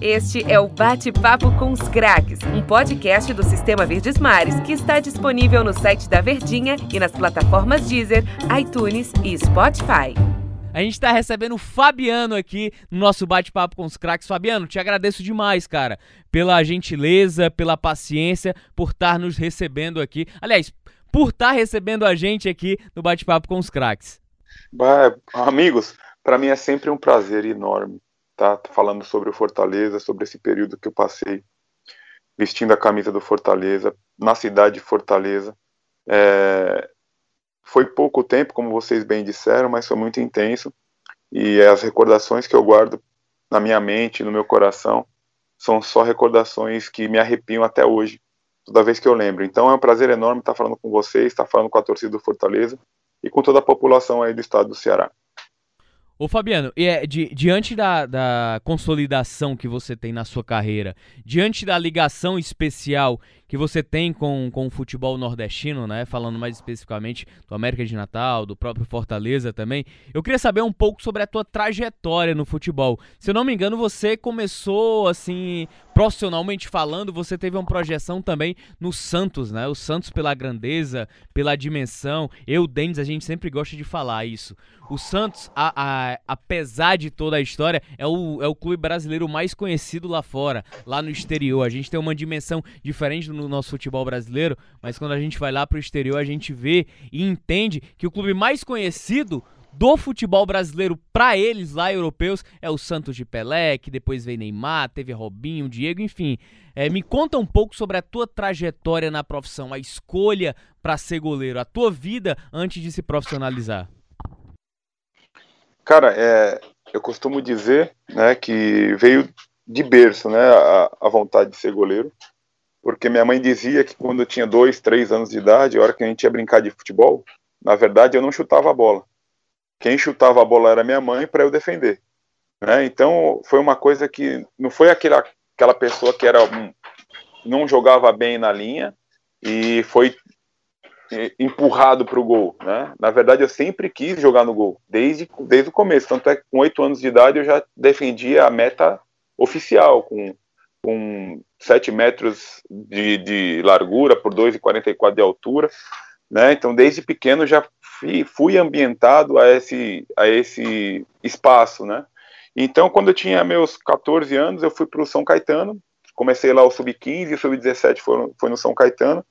Este é o Bate-Papo com os Craques, um podcast do Sistema Verdes Mares que está disponível no site da Verdinha e nas plataformas Deezer, iTunes e Spotify. A gente está recebendo o Fabiano aqui no nosso bate-papo com os craques. Fabiano, te agradeço demais, cara, pela gentileza, pela paciência, por estar nos recebendo aqui. Aliás, por estar recebendo a gente aqui no bate-papo com os craques. Amigos, para mim é sempre um prazer enorme tá falando sobre o Fortaleza, sobre esse período que eu passei vestindo a camisa do Fortaleza, na cidade de Fortaleza. É, foi pouco tempo, como vocês bem disseram, mas foi muito intenso. E as recordações que eu guardo na minha mente, no meu coração, são só recordações que me arrepiam até hoje, toda vez que eu lembro. Então é um prazer enorme estar falando com vocês, estar falando com a torcida do Fortaleza e com toda a população aí do estado do Ceará. Ô Fabiano, é, di, diante da, da consolidação que você tem na sua carreira, diante da ligação especial que você tem com, com o futebol nordestino, né? Falando mais especificamente do América de Natal, do próprio Fortaleza também. Eu queria saber um pouco sobre a tua trajetória no futebol. Se eu não me engano, você começou assim, profissionalmente falando, você teve uma projeção também no Santos, né? O Santos pela grandeza, pela dimensão. Eu, Denis, a gente sempre gosta de falar isso. O Santos, a, a, apesar de toda a história, é o, é o clube brasileiro mais conhecido lá fora, lá no exterior. A gente tem uma dimensão diferente no nosso futebol brasileiro, mas quando a gente vai lá para o exterior, a gente vê e entende que o clube mais conhecido do futebol brasileiro para eles lá europeus é o Santos de Pelé, que depois veio Neymar, teve Robinho, Diego, enfim. É, me conta um pouco sobre a tua trajetória na profissão, a escolha para ser goleiro, a tua vida antes de se profissionalizar. Cara, é, eu costumo dizer né, que veio de berço né, a, a, vontade de ser goleiro, porque minha mãe dizia que quando eu tinha dois, três anos de idade, a hora que a gente ia brincar de futebol, na verdade eu não chutava a bola. Quem chutava a bola era minha mãe para eu defender. Né? Então foi uma coisa que não foi aquela, aquela pessoa que era não jogava bem na linha e foi empurrado para o gol, né? Na verdade, eu sempre quis jogar no gol, desde, desde o começo. Tanto é que com oito anos de idade eu já defendia a meta oficial, com, com 7 metros de, de largura por 2,44 de altura, né? Então, desde pequeno já fui, fui ambientado a esse, a esse espaço, né? Então, quando eu tinha meus 14 anos, eu fui para o São Caetano, comecei lá o Sub-15 e o Sub-17 foi, foi no São Caetano,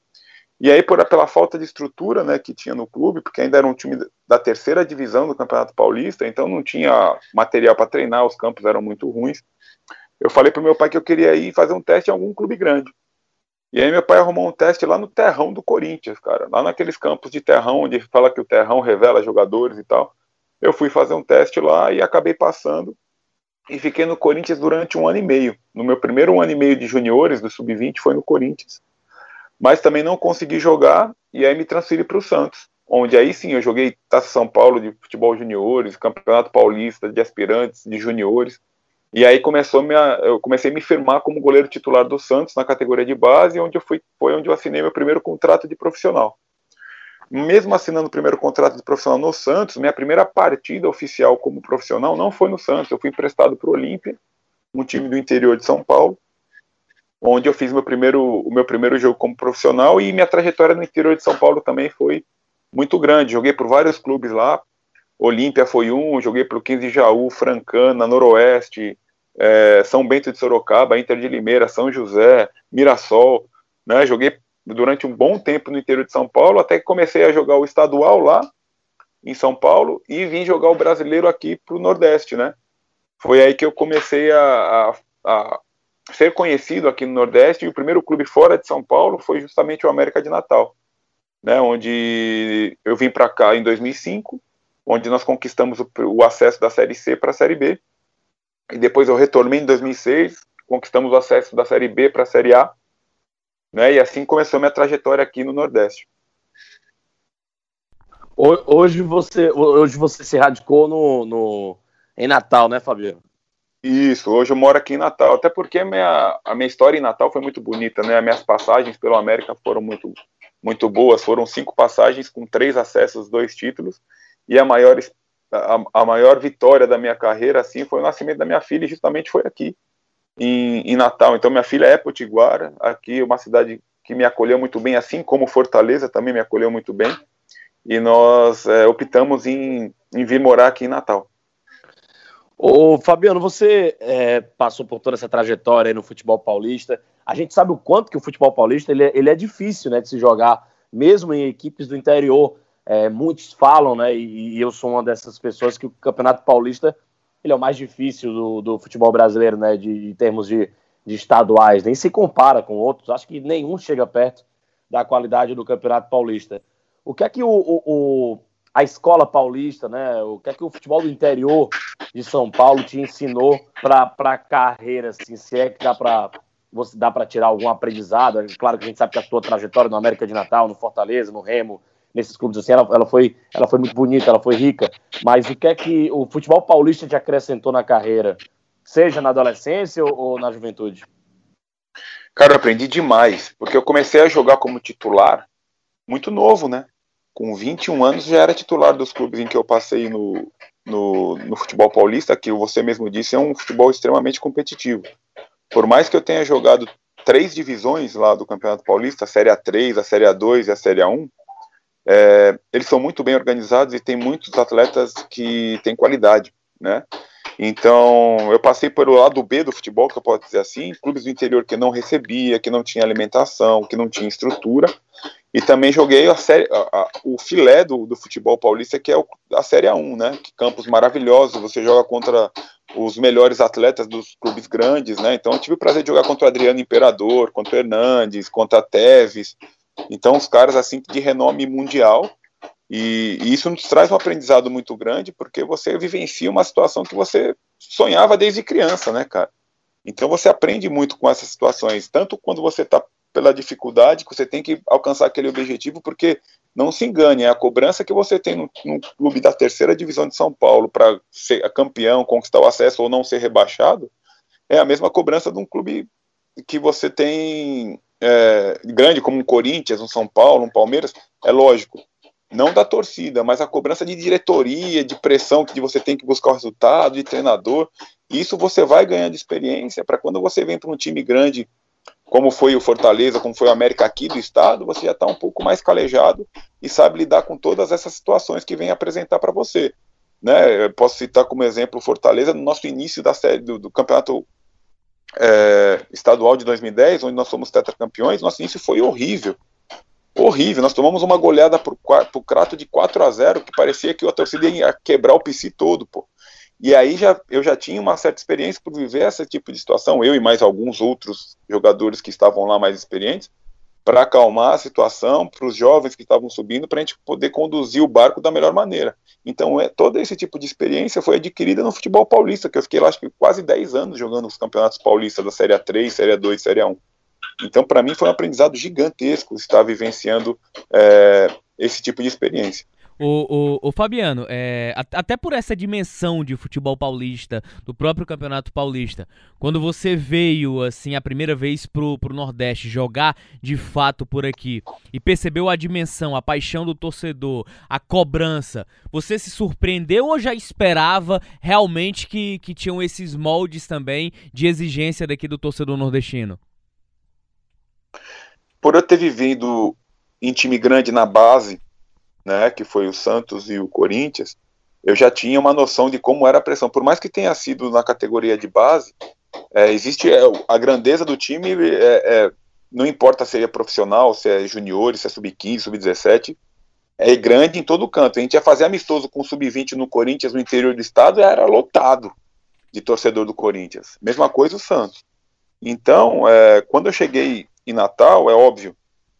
e aí, por, pela falta de estrutura né, que tinha no clube, porque ainda era um time da terceira divisão do Campeonato Paulista, então não tinha material para treinar, os campos eram muito ruins. Eu falei para meu pai que eu queria ir fazer um teste em algum clube grande. E aí meu pai arrumou um teste lá no terrão do Corinthians, cara, lá naqueles campos de terrão, onde fala que o terrão revela jogadores e tal. Eu fui fazer um teste lá e acabei passando e fiquei no Corinthians durante um ano e meio. No meu primeiro ano e meio de juniores, do sub-20, foi no Corinthians mas também não consegui jogar e aí me transferi para o Santos, onde aí sim eu joguei Taça São Paulo de futebol juniores, Campeonato Paulista de aspirantes, de juniores, e aí começou minha, eu comecei a me firmar como goleiro titular do Santos na categoria de base, onde eu fui, foi onde eu assinei meu primeiro contrato de profissional. Mesmo assinando o primeiro contrato de profissional no Santos, minha primeira partida oficial como profissional não foi no Santos, eu fui emprestado para o Olímpia, um time do interior de São Paulo, onde eu fiz meu primeiro, o meu primeiro jogo como profissional e minha trajetória no interior de São Paulo também foi muito grande. Joguei por vários clubes lá, Olímpia foi um, joguei pelo 15 de Jaú, Francana, Noroeste, é, São Bento de Sorocaba, Inter de Limeira, São José, Mirassol, né? Joguei durante um bom tempo no interior de São Paulo, até que comecei a jogar o estadual lá em São Paulo e vim jogar o brasileiro aqui para o Nordeste, né? Foi aí que eu comecei a, a, a ser conhecido aqui no Nordeste, e o primeiro clube fora de São Paulo foi justamente o América de Natal, né, onde eu vim para cá em 2005, onde nós conquistamos o, o acesso da Série C para a Série B, e depois eu retornei em 2006, conquistamos o acesso da Série B para a Série A, né, e assim começou minha trajetória aqui no Nordeste. Hoje você, hoje você se radicou no, no, em Natal, né, Fabiano? Isso, hoje eu moro aqui em Natal, até porque a minha, a minha história em Natal foi muito bonita, né? As minhas passagens pelo América foram muito, muito boas, foram cinco passagens com três acessos, dois títulos, e a maior, a, a maior vitória da minha carreira, assim, foi o nascimento da minha filha, e justamente foi aqui. em, em Natal. Então, minha filha é potiguara, aqui uma cidade que me acolheu muito bem, assim como Fortaleza também me acolheu muito bem. E nós é, optamos em, em vir morar aqui em Natal. Ô, Fabiano, você é, passou por toda essa trajetória no futebol paulista. A gente sabe o quanto que o futebol paulista ele é, ele é difícil né, de se jogar, mesmo em equipes do interior. É, muitos falam, né, e, eu sou uma dessas pessoas, que o Campeonato Paulista ele é o mais difícil do, do futebol brasileiro, né, de, de termos de, de estaduais. Nem se compara com outros. Acho que nenhum chega perto da qualidade do Campeonato Paulista. O que é que o, o, o a escola paulista, né? O que é que o futebol do interior de São Paulo te ensinou para a carreira, assim, se é que dá para você dá para tirar algum aprendizado? É claro que a gente sabe que a tua trajetória no América de Natal, no Fortaleza, no Remo, nesses clubes assim, ela, ela, foi, ela foi muito bonita, ela foi rica. Mas o que é que o futebol paulista te acrescentou na carreira, seja na adolescência ou, ou na juventude? Cara, eu aprendi demais, porque eu comecei a jogar como titular muito novo, né? com 21 anos já era titular dos clubes em que eu passei no, no, no, futebol paulista, que você mesmo disse, é um futebol extremamente competitivo. Por mais que eu tenha jogado três divisões lá do Campeonato Paulista, a Série A3, a Série A2 e a Série A1, é, eles são muito bem organizados e tem muitos atletas que têm qualidade, né? Então, eu passei pelo lado B do futebol, que eu posso dizer assim, clubes do interior que não recebia, que não tinha alimentação, que não tinha estrutura, e também joguei a série, a, a, o filé do, do, futebol paulista, que é o, a Série A1, né? Que campos maravilhosos, você joga contra os melhores atletas dos clubes grandes, né? Então eu tive o prazer de jogar contra o Adriano Imperador, contra o Hernandes, contra a Teves. Então os caras assim de renome mundial. E, e isso nos traz um aprendizado muito grande, porque você vivencia uma situação que você sonhava desde criança, né, cara? Então você aprende muito com essas situações, tanto quando você está pela dificuldade, que você tem que alcançar aquele objetivo, porque não se engane, é a cobrança que você tem no, no clube da terceira divisão de São Paulo para ser campeão, conquistar o acesso ou não ser rebaixado, é a mesma cobrança de um clube que você tem é, grande, como um Corinthians, um São Paulo, um Palmeiras, é lógico. Não da torcida, mas a cobrança de diretoria, de pressão que você tem que buscar o resultado, de treinador. Isso você vai ganhando experiência para quando você vem para um time grande como foi o Fortaleza, como foi o América aqui do estado, você já está um pouco mais calejado e sabe lidar com todas essas situações que vem apresentar para você. Né? Eu posso citar como exemplo o Fortaleza no nosso início da série do, do campeonato é, estadual de 2010, onde nós fomos tetracampeões, nosso início foi horrível. Horrível, nós tomamos uma goleada para o Crato de 4 a 0 que parecia que a torcida ia quebrar o PC todo, pô. E aí já, eu já tinha uma certa experiência por viver esse tipo de situação, eu e mais alguns outros jogadores que estavam lá mais experientes, para acalmar a situação, para os jovens que estavam subindo, para a gente poder conduzir o barco da melhor maneira. Então, é, todo esse tipo de experiência foi adquirida no futebol paulista, que eu fiquei lá acho que quase 10 anos jogando os campeonatos paulistas da Série A3, Série A2, Série A1. Então, para mim, foi um aprendizado gigantesco estar vivenciando é, esse tipo de experiência. O, o, o Fabiano, é, até por essa dimensão de futebol paulista, do próprio Campeonato Paulista, quando você veio, assim, a primeira vez pro, pro Nordeste jogar de fato por aqui e percebeu a dimensão, a paixão do torcedor, a cobrança, você se surpreendeu ou já esperava realmente que, que tinham esses moldes também de exigência daqui do torcedor nordestino? Por eu ter vivido em time grande na base, né, que foi o Santos e o Corinthians, eu já tinha uma noção de como era a pressão. Por mais que tenha sido na categoria de base, é, existe é, a grandeza do time, é, é, não importa se é profissional, se é junior, se é sub-15, sub-17, é grande em todo canto. A gente ia fazer amistoso com sub-20 no Corinthians, no interior do estado, era lotado de torcedor do Corinthians. Mesma coisa o Santos. Então, é, quando eu cheguei em Natal, é óbvio,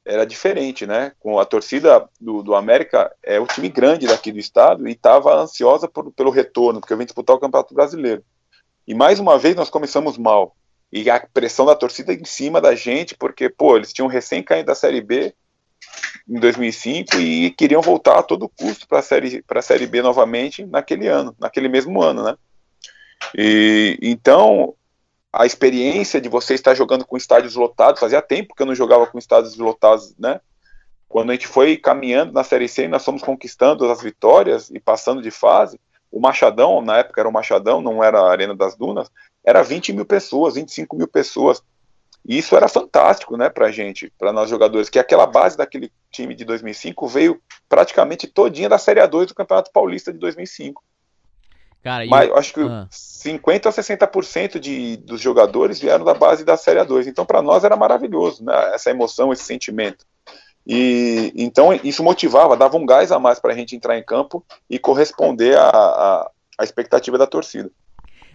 era diferente, né? Com a torcida do, do América, é o time grande daqui do estado e estava ansiosa por, pelo retorno, porque eu vim disputar o Campeonato Brasileiro. E mais uma vez nós começamos mal. E a pressão da torcida em cima da gente, porque, pô, eles tinham recém caído da Série B em 2005 e queriam voltar a todo custo para a série, a série B novamente naquele ano, naquele mesmo ano, né? E então a experiência de você estar jogando com estádios lotados, fazia tempo que eu não jogava com estádios lotados, né? Quando a gente foi caminhando na Série C, nós fomos conquistando as vitórias e passando de fase. O Machadão, na época era o Machadão, não era a Arena das Dunas, era 20 mil pessoas, 25 mil pessoas. E isso era fantástico, né, pra gente, para nós jogadores, que aquela base daquele time de 2005 veio praticamente todinha da Série A2 do Campeonato Paulista de 2005. Cara, Mas eu acho que ah. 50 a 60% de, dos jogadores vieram da base da Série A2. Então, para nós era maravilhoso, né, essa emoção, esse sentimento. E então isso motivava, dava um gás a mais para a gente entrar em campo e corresponder à expectativa da torcida.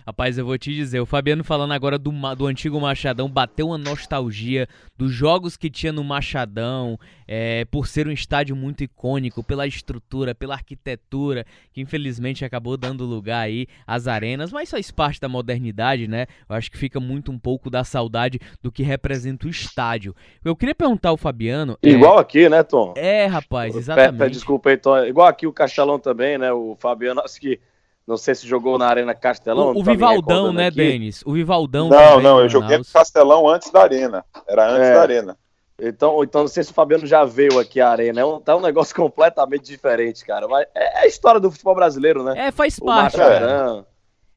Rapaz, eu vou te dizer, o Fabiano falando agora do, do antigo Machadão, bateu uma nostalgia dos jogos que tinha no Machadão, é, por ser um estádio muito icônico, pela estrutura, pela arquitetura, que infelizmente acabou dando lugar aí às arenas, mas faz parte da modernidade, né? Eu acho que fica muito um pouco da saudade do que representa o estádio. Eu queria perguntar ao Fabiano. É Igual é... aqui, né, Tom? É, rapaz, exatamente. desculpa aí, Tom. Igual aqui o Castelão também, né? O Fabiano, acho que não sei se jogou na Arena Castelão. O, o Vivaldão, né, Denis? O Vivaldão. Não, não, eu joguei no Castelão antes da Arena. Era antes é. da Arena. Então, então, não sei se o Fabiano já veio aqui à Arena. É um, tá um negócio completamente diferente, cara. Mas é, é a história do futebol brasileiro, né? É, faz parte. O Machadão,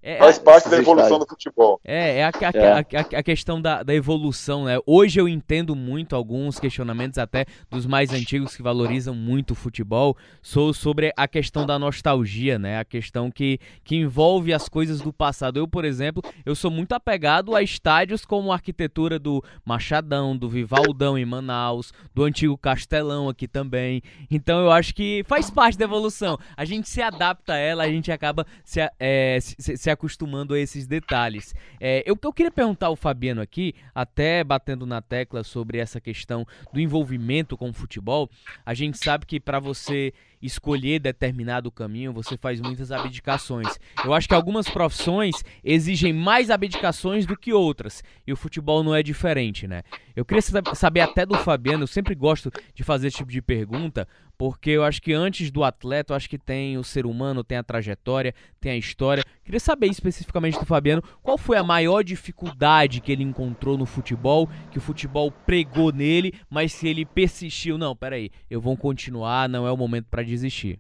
é, Faz parte da evolução do futebol. É, é, a, a, é. A, a, questão da, da evolução, né? Hoje eu entendo muito alguns questionamentos, até dos mais antigos que valorizam muito o futebol, sou sobre a questão da nostalgia, né? A questão que, que envolve as coisas do passado. Eu, por exemplo, eu sou muito apegado a estádios como a arquitetura do Machadão, do Vivaldão em Manaus, do antigo Castelão aqui também. Então eu acho que faz parte da evolução. A gente se adapta a ela, a gente acaba se, é, se, se acostumando a esses detalhes. É, eu, eu queria perguntar ao Fabiano aqui, até batendo na tecla sobre essa questão do envolvimento com o futebol, a gente sabe que para você escolher determinado caminho, você faz muitas abdicações. Eu acho que algumas profissões exigem mais abdicações do que outras, e o futebol não é diferente, né? Eu queria saber até do Fabiano, eu sempre gosto de fazer esse tipo de pergunta, porque eu acho que antes do atleta, eu acho que tem o ser humano, tem a trajetória, tem a história. Queria saber especificamente do Fabiano, qual foi a maior dificuldade que ele encontrou no futebol, que o futebol pregou nele, mas se ele persistiu, não, peraí, eu vou continuar, não é o momento para desistir?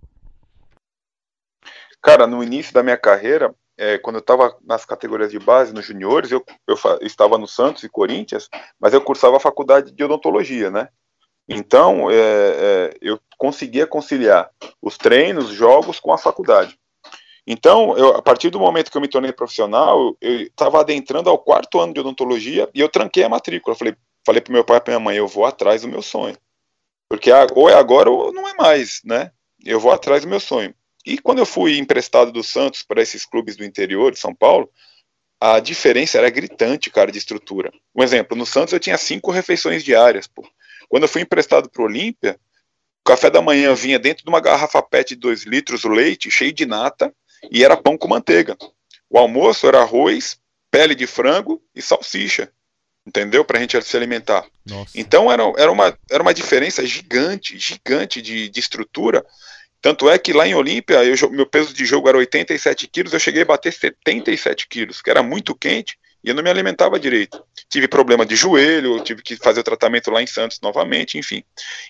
Cara, no início da minha carreira, é, quando eu estava nas categorias de base, nos juniores, eu, eu, eu, estava no Santos e Corinthians, mas eu cursava a faculdade de odontologia, né? Então, é, é, eu conseguia conciliar os treinos, jogos com a faculdade. Então, eu, a partir do momento que eu me tornei profissional, eu estava adentrando ao quarto ano de odontologia e eu tranquei a matrícula. Falei, falei para meu pai e para minha mãe, eu vou atrás do meu sonho. Porque ou é agora ou não é mais, né? Eu vou atrás do meu sonho. E quando eu fui emprestado do Santos para esses clubes do interior de São Paulo, a diferença era gritante, cara, de estrutura. Um exemplo, no Santos eu tinha cinco refeições diárias, pô. Quando eu fui emprestado para o Olímpia, o café da manhã vinha dentro de uma garrafa PET de 2 litros, o leite, cheio de nata, e era pão com manteiga. O almoço era arroz, pele de frango e salsicha entendeu? Para a gente se alimentar. Nossa. Então era, era, uma, era uma diferença gigante, gigante de, de estrutura. Tanto é que lá em Olímpia, eu, meu peso de jogo era 87 quilos, eu cheguei a bater 77 quilos, que era muito quente e eu não me alimentava direito. Tive problema de joelho, tive que fazer o tratamento lá em Santos novamente, enfim.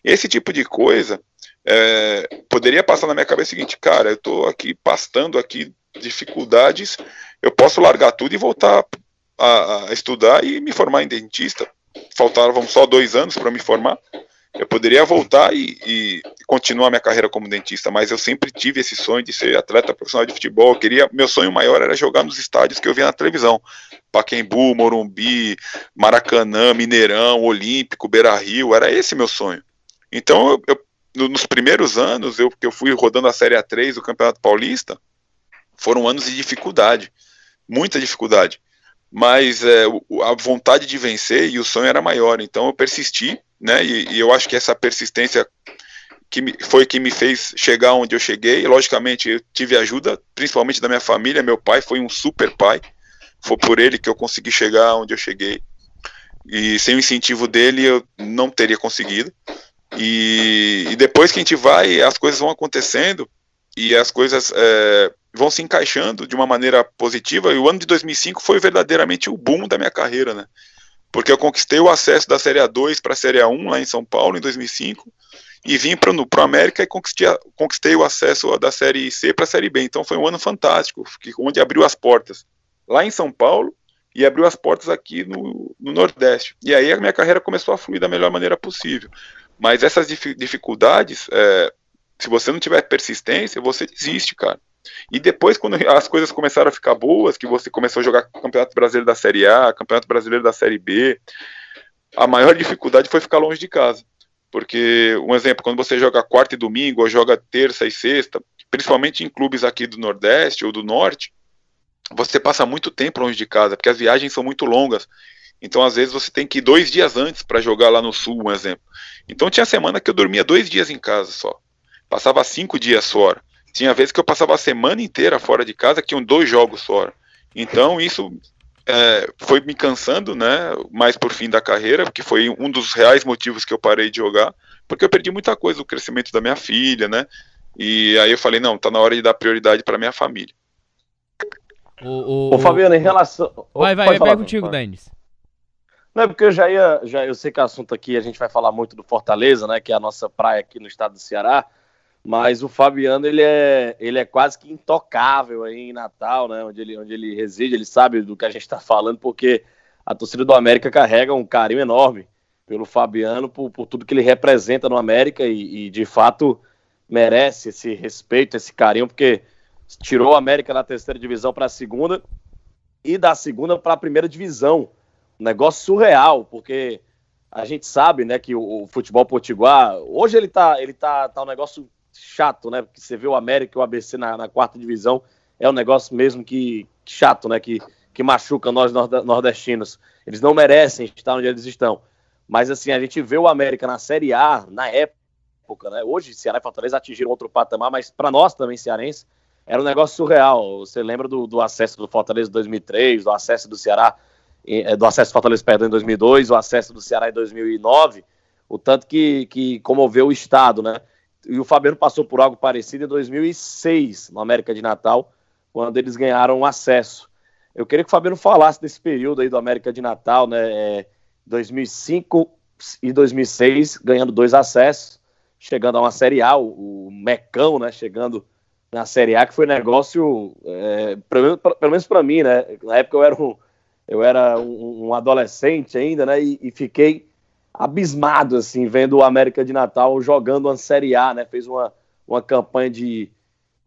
Esse tipo de coisa é, poderia passar na minha cabeça o seguinte, cara, eu estou aqui pastando aqui dificuldades, eu posso largar tudo e voltar a, a estudar e me formar em dentista. Faltavam só dois anos para me formar. Eu poderia voltar e, e, continuar minha carreira como dentista, mas eu sempre tive esse sonho de ser atleta profissional de futebol. Eu queria, meu sonho maior era jogar nos estádios que eu via na televisão: Paquembu, Morumbi, Maracanã, Mineirão, Olímpico, Beira Rio. Era esse meu sonho. Então, eu, eu, nos primeiros anos, eu que eu fui rodando a Série A3 do Campeonato Paulista, foram anos de dificuldade, muita dificuldade mas é, a vontade de vencer e o sonho era maior, então eu persisti, né, e, e eu acho que essa persistência que me, foi que me fez chegar onde eu cheguei, logicamente eu tive ajuda, principalmente da minha família, meu pai foi um super pai, foi por ele que eu consegui chegar onde eu cheguei, e sem o incentivo dele eu não teria conseguido, e, e depois que a gente vai, as coisas vão acontecendo, e as coisas é, vão se encaixando de uma maneira positiva. E o ano de 2005 foi verdadeiramente o boom da minha carreira, né? Porque eu conquistei o acesso da Série A2 para a Série A1 lá em São Paulo em 2005 e vim para o América e conquistei, conquistei o acesso da Série C para a Série B. Então foi um ano fantástico, onde abriu as portas lá em São Paulo e abriu as portas aqui no, no Nordeste. E aí a minha carreira começou a fluir da melhor maneira possível. Mas essas dificuldades, é, se você não tiver persistência, você desiste, cara. E depois, quando as coisas começaram a ficar boas, que você começou a jogar Campeonato Brasileiro da Série A, Campeonato Brasileiro da Série B, a maior dificuldade foi ficar longe de casa. Porque, um exemplo, quando você joga quarta e domingo, ou joga terça e sexta, principalmente em clubes aqui do Nordeste ou do Norte, você passa muito tempo longe de casa, porque as viagens são muito longas. Então, às vezes, você tem que ir dois dias antes para jogar lá no Sul, um exemplo. Então, tinha semana que eu dormia dois dias em casa só. Passava cinco dias fora. Tinha vezes que eu passava a semana inteira fora de casa, que iam dois jogos fora. Então, isso é, foi me cansando, né? Mais por fim da carreira, porque foi um dos reais motivos que eu parei de jogar, porque eu perdi muita coisa do crescimento da minha filha, né? E aí eu falei, não, tá na hora de dar prioridade para minha família. O, o, Ô, Fabiano, em relação. Vai, vai, vai contigo, Denis. Não, é porque eu já ia, já, eu sei que o assunto aqui a gente vai falar muito do Fortaleza, né, que é a nossa praia aqui no estado do Ceará, mas o Fabiano, ele é, ele é quase que intocável aí em Natal, né, onde ele, onde ele reside, ele sabe do que a gente está falando, porque a torcida do América carrega um carinho enorme pelo Fabiano, por, por tudo que ele representa no América e, e de fato merece esse respeito, esse carinho, porque tirou o América da terceira divisão para a segunda e da segunda para a primeira divisão. Um negócio surreal, porque a gente sabe, né, que o, o, futebol potiguar, hoje ele tá, ele tá, tá um negócio chato, né, porque você vê o América e o ABC na, na quarta divisão, é um negócio mesmo que, chato, né, que, que machuca nós nordestinos. Eles não merecem estar onde eles estão. Mas assim, a gente vê o América na Série A, na época, né, hoje Ceará e Fortaleza atingiram outro patamar, mas para nós também cearenses, era um negócio surreal. Você lembra do, do acesso do Fortaleza em 2003, do acesso do Ceará, é, do acesso do Fortaleza perdão, em 2002, o acesso do Ceará em 2009, o tanto que, que comoveu o Estado, né? E o Fabiano passou por algo parecido em 2006, no América de Natal, quando eles ganharam acesso. Eu queria que o Fabiano falasse desse período aí do América de Natal, né? É, 2005 e 2006, ganhando dois acessos, chegando a uma Série A, o, o Mecão, né? Chegando na Série A, que foi negócio, é, pelo, pelo, menos para mim, né? Na época eu era um, eu era um, um adolescente ainda, né? E, e, fiquei abismado, assim, vendo o América de Natal jogando uma Série A, né? Fez uma, uma campanha de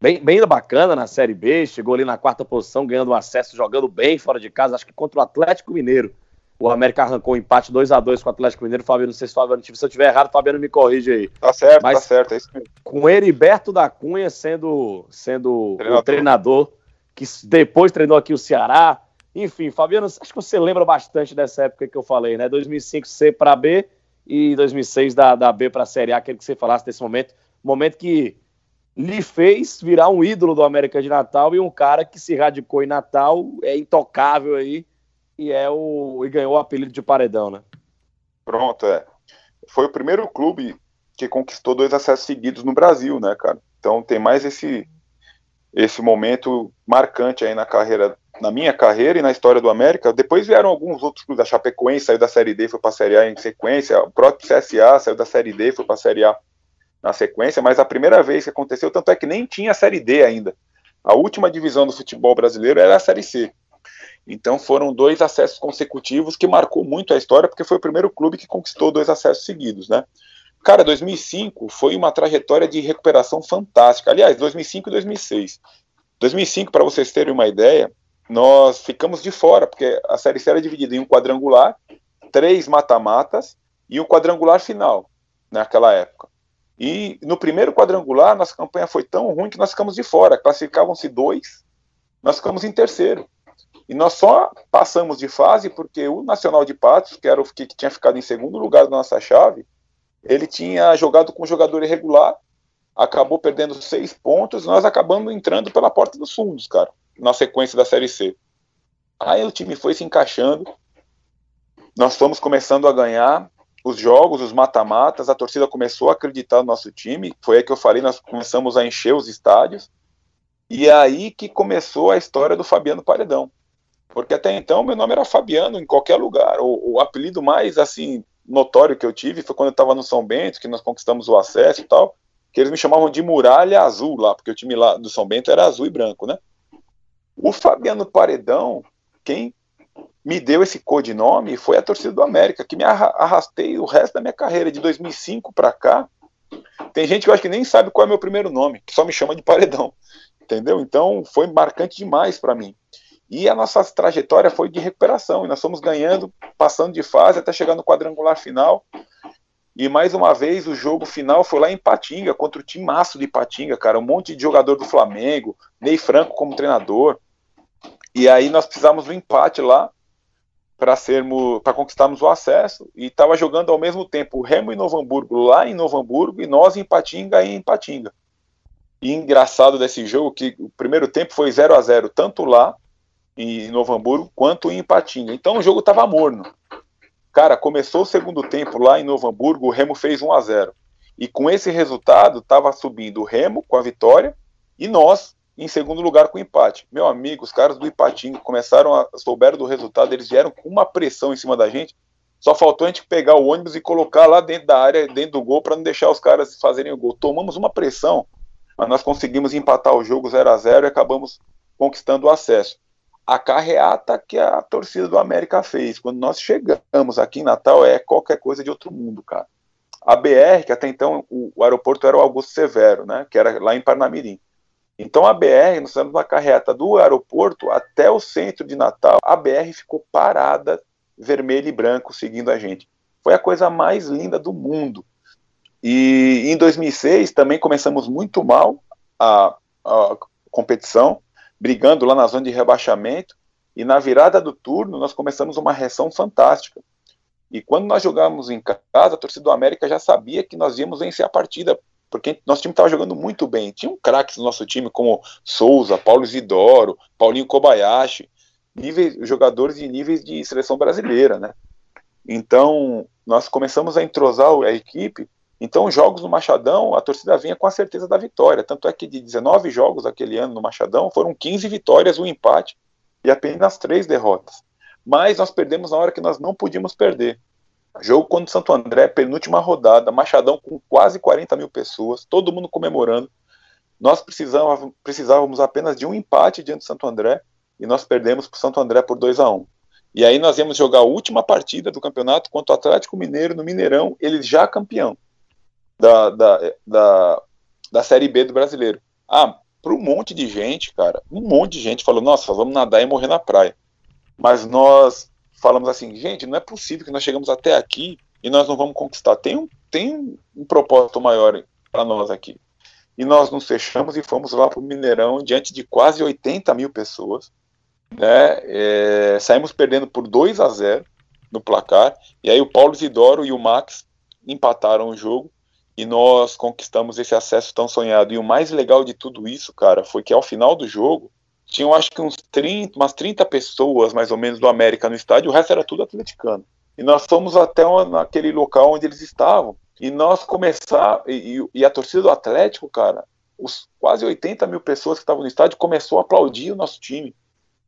bem, bem bacana na Série B, chegou ali na quarta posição, ganhando acesso, jogando bem fora de casa, acho que contra o Atlético Mineiro. O América arrancou um empate 2 a 2 com o Atlético Mineiro. Fabiano, não sei se, Fabiano, se eu estiver errado, Fabiano me corrige aí. Tá certo, Mas, tá certo, é isso mesmo. Com Heriberto da Cunha sendo, sendo treinador. o treinador, que depois treinou aqui o Ceará. Enfim, Fabiano, acho que você lembra bastante dessa época que eu falei, né? 2005 C para B e 2006 da, da B para a Série A, aquele que você falasse desse momento. Momento que lhe fez virar um ídolo do América de Natal e um cara que se radicou em Natal, é intocável aí e é o e ganhou o apelido de Paredão, né? Pronto, é. Foi o primeiro clube que conquistou dois acessos seguidos no Brasil, né, cara? Então tem mais esse esse momento marcante aí na carreira, na minha carreira e na história do América. Depois vieram alguns outros clubes, a Chapecoense saiu da Série D, foi para a Série A em sequência, o próprio CSA saiu da Série D, foi para a Série A na sequência, mas a primeira vez que aconteceu, tanto é que nem tinha a Série D ainda. A última divisão do futebol brasileiro era a Série C. Então foram dois acessos consecutivos que marcou muito a história, porque foi o primeiro clube que conquistou dois acessos seguidos, né? Cara, 2005 foi uma trajetória de recuperação fantástica. Aliás, 2005 e 2006. 2005, para vocês terem uma ideia, nós ficamos de fora, porque a Série C era dividida em um quadrangular, três mata-matas e um quadrangular final, naquela época. E no primeiro quadrangular, nossa campanha foi tão ruim que nós ficamos de fora. Classificavam-se dois, nós ficamos em terceiro. E nós só passamos de fase porque o Nacional de Patos, que era o que tinha ficado em segundo lugar da nossa chave, ele tinha jogado com um jogador irregular, acabou perdendo seis pontos, nós acabamos entrando pela porta dos fundos, cara, na sequência da Série C. Aí o time foi se encaixando, nós fomos começando a ganhar os jogos, os mata-matas, a torcida começou a acreditar no nosso time, foi aí que eu falei, nós começamos a encher os estádios, e é aí que começou a história do Fabiano Paredão. Porque até então meu nome era Fabiano em qualquer lugar. O, o apelido mais assim notório que eu tive foi quando eu estava no São Bento, que nós conquistamos o acesso e tal, que eles me chamavam de Muralha Azul lá, porque o time lá do São Bento era azul e branco, né? O Fabiano Paredão, quem me deu esse codinome foi a torcida do América, que me arrastei o resto da minha carreira, de 2005 para cá. Tem gente que eu acho que nem sabe qual é meu primeiro nome, que só me chama de Paredão, entendeu? Então foi marcante demais para mim. E a nossa trajetória foi de recuperação, e nós fomos ganhando, passando de fase até chegar no quadrangular final. E mais uma vez o jogo final foi lá em Patinga, contra o time maço de Patinga, cara, um monte de jogador do Flamengo, Ney Franco como treinador. E aí nós precisamos do empate lá, para sermos para conquistarmos o acesso e estava jogando ao mesmo tempo o Remo em Novo Hamburgo lá em Novo Hamburgo e nós em Patinga e em Patinga. E engraçado desse jogo que o primeiro tempo foi 0 a 0 tanto lá em Novo Hamburgo quanto em Patinga. Então o jogo estava morno. Cara, começou o segundo tempo lá em Novo Hamburgo, o Remo fez 1 a 0. E com esse resultado estava subindo o Remo com a vitória e nós em segundo lugar com empate. Meu amigo, os caras do Ipatinga começaram a souberam do resultado, eles vieram com uma pressão em cima da gente. Só faltou a gente pegar o ônibus e colocar lá dentro da área, dentro do gol, para não deixar os caras fazerem o gol. Tomamos uma pressão, mas nós conseguimos empatar o jogo 0 a 0 e acabamos conquistando o acesso. A carreata que a torcida do América fez quando nós chegamos aqui em Natal é qualquer coisa de outro mundo, cara. A BR, que até então o, o aeroporto era o Augusto Severo, né, que era lá em Parnamirim. Então a BR, nós fizemos uma carreta do aeroporto até o centro de Natal, a BR ficou parada, vermelho e branco, seguindo a gente. Foi a coisa mais linda do mundo. E em 2006 também começamos muito mal a, a competição, brigando lá na zona de rebaixamento, e na virada do turno nós começamos uma reação fantástica. E quando nós jogávamos em casa, a torcida do América já sabia que nós íamos vencer a partida, porque nosso time estava jogando muito bem. Tinha um craques no nosso time como Souza, Paulo Zidoro, Paulinho Kobayashi, níveis, jogadores de níveis de seleção brasileira, né? Então, nós começamos a entrosar a equipe. Então, jogos no Machadão, a torcida vinha com a certeza da vitória. Tanto é que de 19 jogos aquele ano no Machadão, foram 15 vitórias, um empate e apenas três derrotas. Mas nós perdemos na hora que nós não podíamos perder. Jogo contra o Santo André, penúltima rodada, Machadão com quase 40 mil pessoas, todo mundo comemorando. Nós precisávamos, precisávamos apenas de um empate diante do Santo André e nós perdemos para o Santo André por 2 a 1 E aí nós íamos jogar a última partida do campeonato contra o Atlético Mineiro no Mineirão, ele já campeão da, da, da, da Série B do Brasileiro. Ah, para um monte de gente, cara, um monte de gente falou: nossa, vamos nadar e morrer na praia. Mas nós falamos assim, gente, não é possível que nós chegamos até aqui e nós não vamos conquistar. Tem um, tem um propósito maior para nós aqui. E nós nos fechamos e fomos lá para o Mineirão diante de quase 80 mil pessoas. Né? É, saímos perdendo por 2 a 0 no placar. E aí o Paulo Zidoro e o Max empataram o jogo e nós conquistamos esse acesso tão sonhado. E o mais legal de tudo isso, cara, foi que ao final do jogo tinham acho que uns 30, umas 30 pessoas mais ou menos do América no estádio, o resto era tudo atleticano. E nós fomos até naquele local onde eles estavam, e nós começar e, e, a torcida do Atlético, cara, os quase 80 mil pessoas que estavam no estádio começou a aplaudir o nosso time.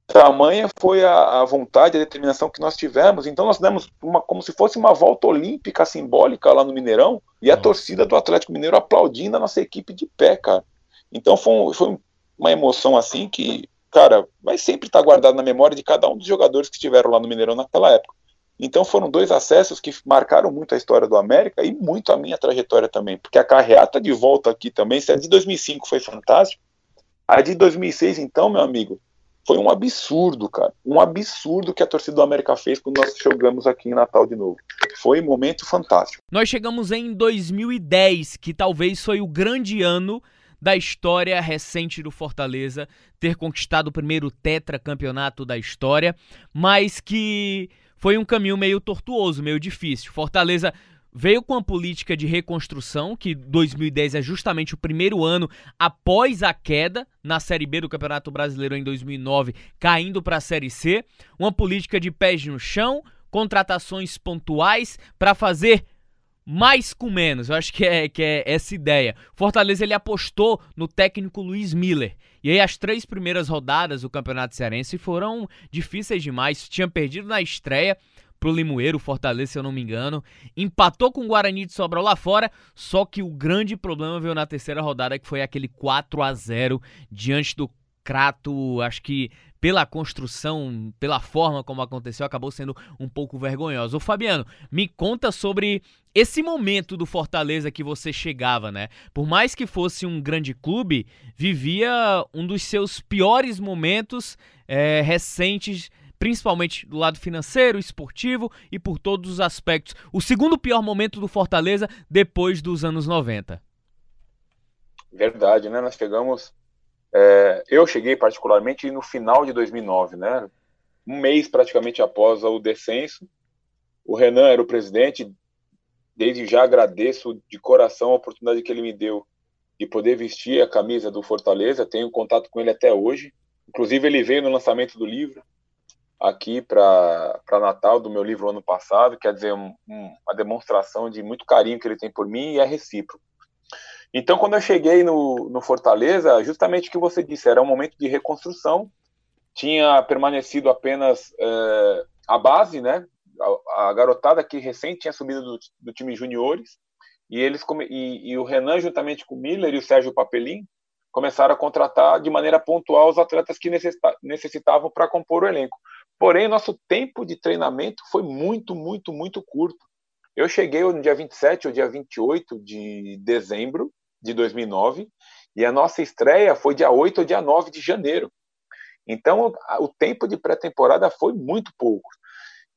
Tamanha foi a, a vontade, a determinação que nós tivemos. Então nós demos uma, como se fosse uma volta olímpica simbólica lá no Mineirão, e a torcida do Atlético Mineiro aplaudindo a nossa equipe de pé, cara. Então foi, foi uma emoção assim que, cara, vai sempre estar guardado na memória de cada um dos jogadores que estiveram lá no Mineirão naquela época. Então foram dois acessos que marcaram muito a história do América e muito a minha trajetória também, porque a carreata de volta aqui também, se a de 2005 foi fantástico, a de 2006 então, meu amigo, foi um absurdo, cara, um absurdo que a torcida do América fez quando nós chegamos aqui em Natal de novo. Foi um momento fantástico. Nós chegamos em 2010, que talvez foi o grande ano da história recente do Fortaleza ter conquistado o primeiro tetracampeonato da história, mas que foi um caminho meio tortuoso, meio difícil. Fortaleza veio com a política de reconstrução, que 2010 é justamente o primeiro ano após a queda na Série B do Campeonato Brasileiro em 2009, caindo para a Série C, uma política de pés no chão, contratações pontuais para fazer mais com menos. Eu acho que é, que é essa ideia. Fortaleza ele apostou no técnico Luiz Miller. E aí as três primeiras rodadas do Campeonato Cearense foram difíceis demais. Tinha perdido na estreia pro Limoeiro, Fortaleza, se eu não me engano. Empatou com o Guarani de Sobral lá fora, só que o grande problema veio na terceira rodada, que foi aquele 4 a 0 diante do Crato, acho que pela construção, pela forma como aconteceu, acabou sendo um pouco vergonhosa. Ô Fabiano, me conta sobre esse momento do Fortaleza que você chegava, né? Por mais que fosse um grande clube, vivia um dos seus piores momentos é, recentes principalmente do lado financeiro, esportivo e por todos os aspectos. O segundo pior momento do Fortaleza depois dos anos 90. Verdade, né? Nós chegamos. É, eu cheguei particularmente no final de 2009, né? Um mês praticamente após o descenso. O Renan era o presidente. Desde já agradeço de coração a oportunidade que ele me deu de poder vestir a camisa do Fortaleza. Tenho contato com ele até hoje. Inclusive, ele veio no lançamento do livro aqui para Natal do meu livro ano passado, quer dizer, um, um, uma demonstração de muito carinho que ele tem por mim e é recíproco. Então, quando eu cheguei no, no Fortaleza, justamente o que você disse, era um momento de reconstrução, tinha permanecido apenas é, a base, né? A, a, garotada que recém tinha subido do, do time juniores, e eles e, e, o Renan, juntamente com o Miller e o Sérgio Papelin, começaram a contratar de maneira pontual os atletas que necessitavam para compor o elenco. Porém, nosso tempo de treinamento foi muito, muito, muito curto. Eu cheguei no dia 27 ou dia 28 de dezembro de 2009 e a nossa estreia foi dia 8 ou dia 9 de janeiro. Então, o tempo de pré-temporada foi muito pouco.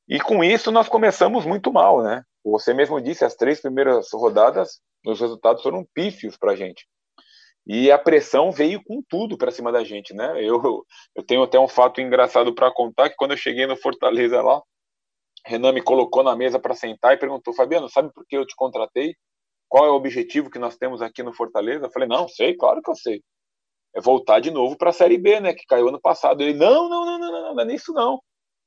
E com isso nós começamos muito mal, né? Você mesmo disse, as três primeiras rodadas, os resultados foram pífios para a gente. E a pressão veio com tudo para cima da gente, né? Eu, eu tenho até um fato engraçado para contar que quando eu cheguei no Fortaleza lá, Renan me colocou na mesa para sentar e perguntou: Fabiano, sabe por que eu te contratei? Qual é o objetivo que nós temos aqui no Fortaleza? Eu falei: Não, sei, claro que eu sei. É voltar de novo para a Série B, né? Que caiu ano passado. Ele: Não, não, não, não, não, não é nisso não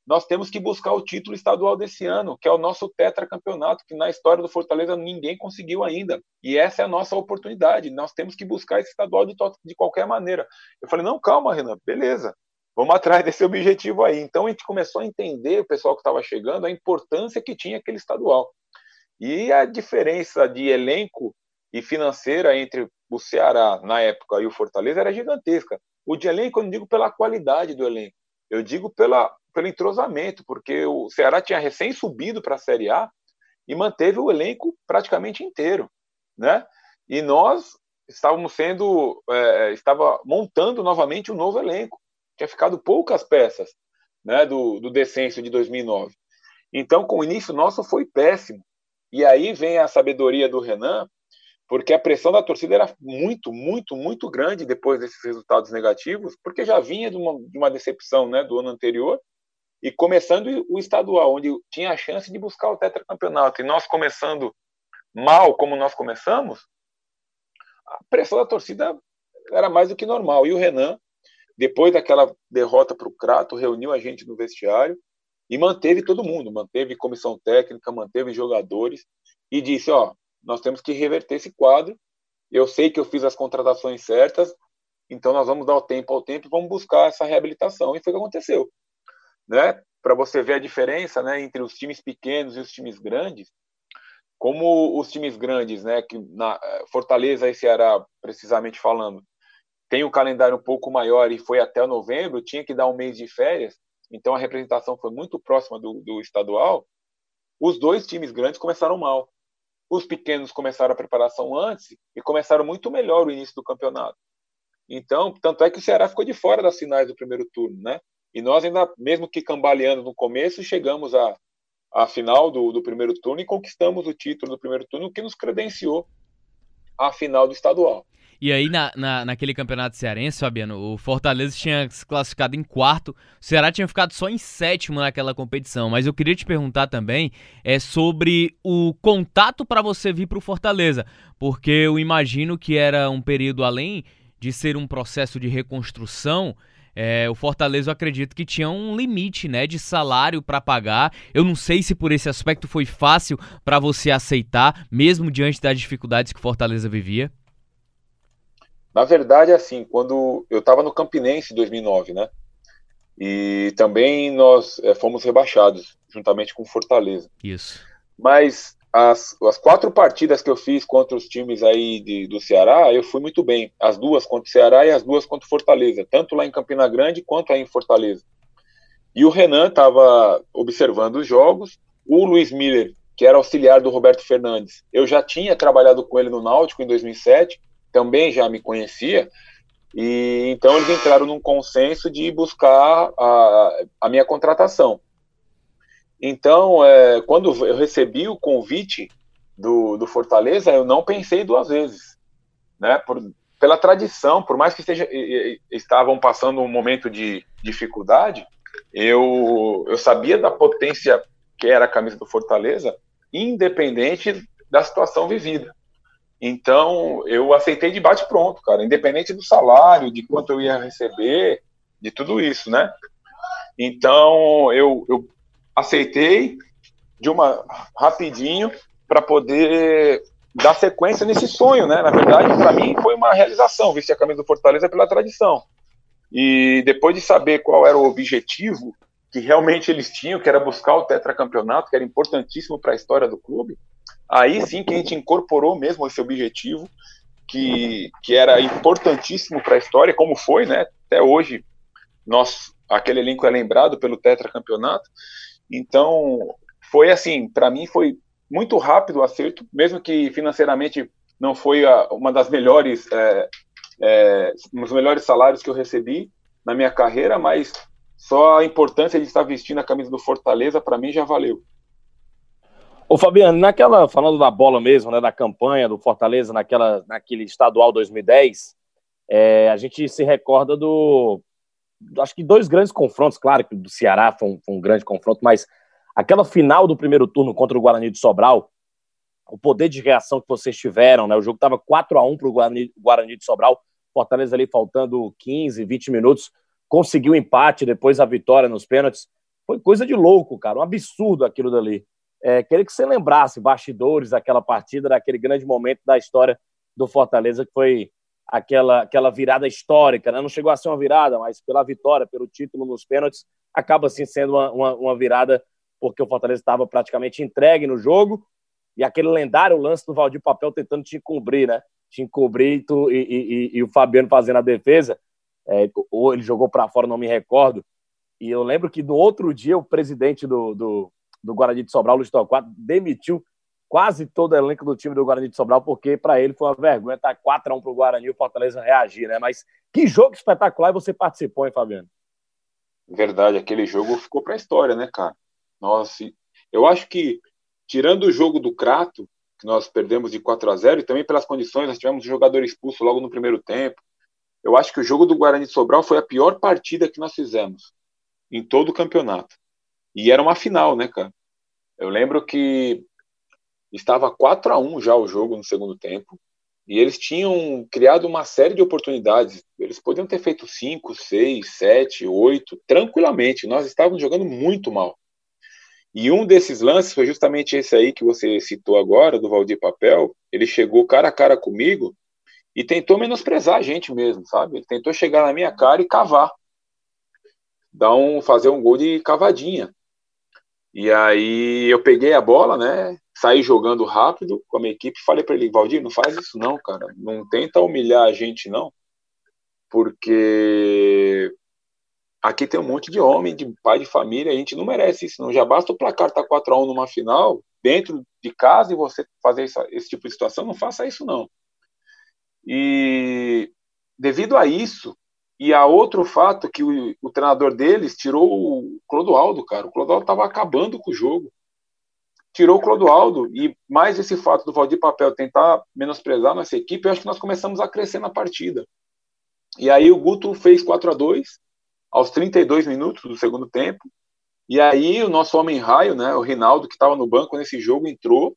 nós temos que buscar o título estadual desse ano, que é o nosso tetracampeonato, que na história do Fortaleza ninguém conseguiu ainda. E essa é a nossa oportunidade. Nós temos que buscar esse estadual de, de qualquer maneira. Eu falei, não, calma, Renan, beleza. Vamos atrás desse objetivo aí. Então a gente começou a entender, o pessoal que estava chegando, a importância que tinha aquele estadual. E a diferença de elenco e financeira entre o Ceará na época e o Fortaleza era gigantesca. O de elenco eu não digo pela qualidade do elenco, eu digo pela pelo entrosamento, porque o Ceará tinha recém subido para a Série A e manteve o elenco praticamente inteiro, né? E nós estávamos sendo, é, estava montando novamente um novo elenco. Tinha ficado poucas peças, né, do, do descenso de 2009. Então, com o início nosso foi péssimo. E aí vem a sabedoria do Renan, porque a pressão da torcida era muito, muito, muito grande depois desses resultados negativos, porque já vinha de uma, de uma decepção né, do ano anterior e começando o estadual, onde tinha a chance de buscar o tetracampeonato, e nós começando mal como nós começamos, a pressão da torcida era mais do que normal. E o Renan, depois daquela derrota para o Crato, reuniu a gente no vestiário e manteve todo mundo, manteve comissão técnica, manteve jogadores e disse: ó, nós temos que reverter esse quadro. Eu sei que eu fiz as contratações certas, então nós vamos dar o tempo ao tempo e vamos buscar essa reabilitação. E foi o que aconteceu né? Para você ver a diferença, né, entre os times pequenos e os times grandes. Como os times grandes, né, que na Fortaleza e Ceará, precisamente falando, tem um calendário um pouco maior e foi até novembro, tinha que dar um mês de férias, então a representação foi muito próxima do, do estadual. Os dois times grandes começaram mal. Os pequenos começaram a preparação antes e começaram muito melhor o início do campeonato. Então, tanto é que o Ceará ficou de fora das finais do primeiro turno, né? E nós ainda, mesmo que cambaleando no começo, chegamos à, à final do, do primeiro turno e conquistamos o título do primeiro turno, o que nos credenciou à final do estadual. E aí, na, na, naquele campeonato cearense, Fabiano, o Fortaleza tinha se classificado em quarto, o Ceará tinha ficado só em sétimo naquela competição. Mas eu queria te perguntar também é sobre o contato para você vir para o Fortaleza, porque eu imagino que era um período além de ser um processo de reconstrução é, o Fortaleza eu acredito que tinha um limite, né, de salário para pagar. Eu não sei se por esse aspecto foi fácil para você aceitar, mesmo diante das dificuldades que o Fortaleza vivia. Na verdade, assim, quando eu estava no Campinense em 2009, né, e também nós é, fomos rebaixados juntamente com Fortaleza. Isso. Mas as, as quatro partidas que eu fiz contra os times aí de, do Ceará, eu fui muito bem. As duas contra o Ceará e as duas contra o Fortaleza, tanto lá em Campina Grande quanto aí em Fortaleza. E o Renan estava observando os jogos. O Luiz Miller, que era auxiliar do Roberto Fernandes, eu já tinha trabalhado com ele no Náutico em 2007, também já me conhecia. E então eles entraram num consenso de buscar a, a minha contratação. Então, é, quando eu recebi o convite do, do Fortaleza, eu não pensei duas vezes, né? Por, pela tradição, por mais que esteja, estavam passando um momento de dificuldade, eu, eu sabia da potência que era a camisa do Fortaleza, independente da situação vivida. Então, eu aceitei de bate pronto, cara, independente do salário, de quanto eu ia receber, de tudo isso, né? Então, eu, eu aceitei de uma rapidinho para poder dar sequência nesse sonho, né? Na verdade, para mim foi uma realização vestir a camisa do Fortaleza pela tradição. E depois de saber qual era o objetivo que realmente eles tinham, que era buscar o tetracampeonato, que era importantíssimo para a história do clube, aí sim que a gente incorporou mesmo esse objetivo, que, que era importantíssimo para a história, como foi, né? Até hoje, nós, aquele elenco é lembrado pelo tetracampeonato. Então, foi assim, para mim foi muito rápido o acerto, mesmo que financeiramente não foi a, uma das melhores, é, é, um dos melhores salários que eu recebi na minha carreira, mas só a importância de estar vestindo a camisa do Fortaleza para mim já valeu. Ô Fabiano, naquela falando da bola mesmo, né, da campanha do Fortaleza naquela naquele estadual 2010, é, a gente se recorda do acho que dois grandes confrontos, claro que o do Ceará foi um, foi um, grande confronto, mas aquela final do primeiro turno contra o Guarani de Sobral, o poder de reação que vocês tiveram, né? O jogo estava 4 a 1 para o Guarani, Guarani de Sobral, Fortaleza ali faltando 15, 20 minutos, conseguiu empate, depois a vitória nos pênaltis. Foi coisa de louco, cara, um absurdo aquilo dali. É, queria que você lembrasse bastidores daquela partida, daquele grande momento da história do Fortaleza, que foi aquela, aquela virada histórica, né? não chegou a ser uma virada, mas pela vitória, pelo título nos pênaltis, acaba assim sendo uma, uma, uma virada porque o Fortaleza estava praticamente entregue no jogo e aquele lendário lance do Valdir Papel tentando te encobrir, né? Te encobrir e, e, e, e, o Fabiano fazendo a defesa, é, ou ele jogou para fora, não me recordo. E eu lembro que no outro dia o presidente do, do, do Guarani de Sobral, Luiz Torquato, demitiu quase todo o elenco do time do Guarani de Sobral, porque para ele foi uma vergonha estar 4x1 para o Guarani e o Fortaleza reagir, né? Mas que jogo espetacular você participou, hein, Fabiano? Verdade, aquele jogo ficou para a história, né, cara? Nossa, eu acho que, tirando o jogo do Crato, que nós perdemos de 4 a 0 e também pelas condições, nós tivemos um jogador expulso logo no primeiro tempo. Eu acho que o jogo do Guarani de Sobral foi a pior partida que nós fizemos em todo o campeonato. E era uma final, né, cara? Eu lembro que Estava 4 a 1 já o jogo no segundo tempo. E eles tinham criado uma série de oportunidades. Eles podiam ter feito 5, 6, 7, 8, tranquilamente. Nós estávamos jogando muito mal. E um desses lances foi justamente esse aí que você citou agora, do Valdir Papel. Ele chegou cara a cara comigo e tentou menosprezar a gente mesmo, sabe? Ele tentou chegar na minha cara e cavar. Dar um, fazer um gol de cavadinha. E aí eu peguei a bola, né? saí jogando rápido com a minha equipe. Falei para ele, Valdir, não faz isso não, cara. Não tenta humilhar a gente não, porque aqui tem um monte de homem, de pai de família, a gente não merece isso não. Já basta o placar tá 4 a 1 numa final, dentro de casa e você fazer esse tipo de situação, não faça isso não. E devido a isso, e a outro fato que o, o treinador deles tirou o Clodoaldo, cara. O Clodoaldo estava acabando com o jogo tirou o Clodoaldo e mais esse fato do Valdir Papel tentar menosprezar nossa equipe, eu acho que nós começamos a crescer na partida. E aí o Guto fez 4 a 2 aos 32 minutos do segundo tempo. E aí o nosso homem raio, né, o Rinaldo que estava no banco nesse jogo entrou.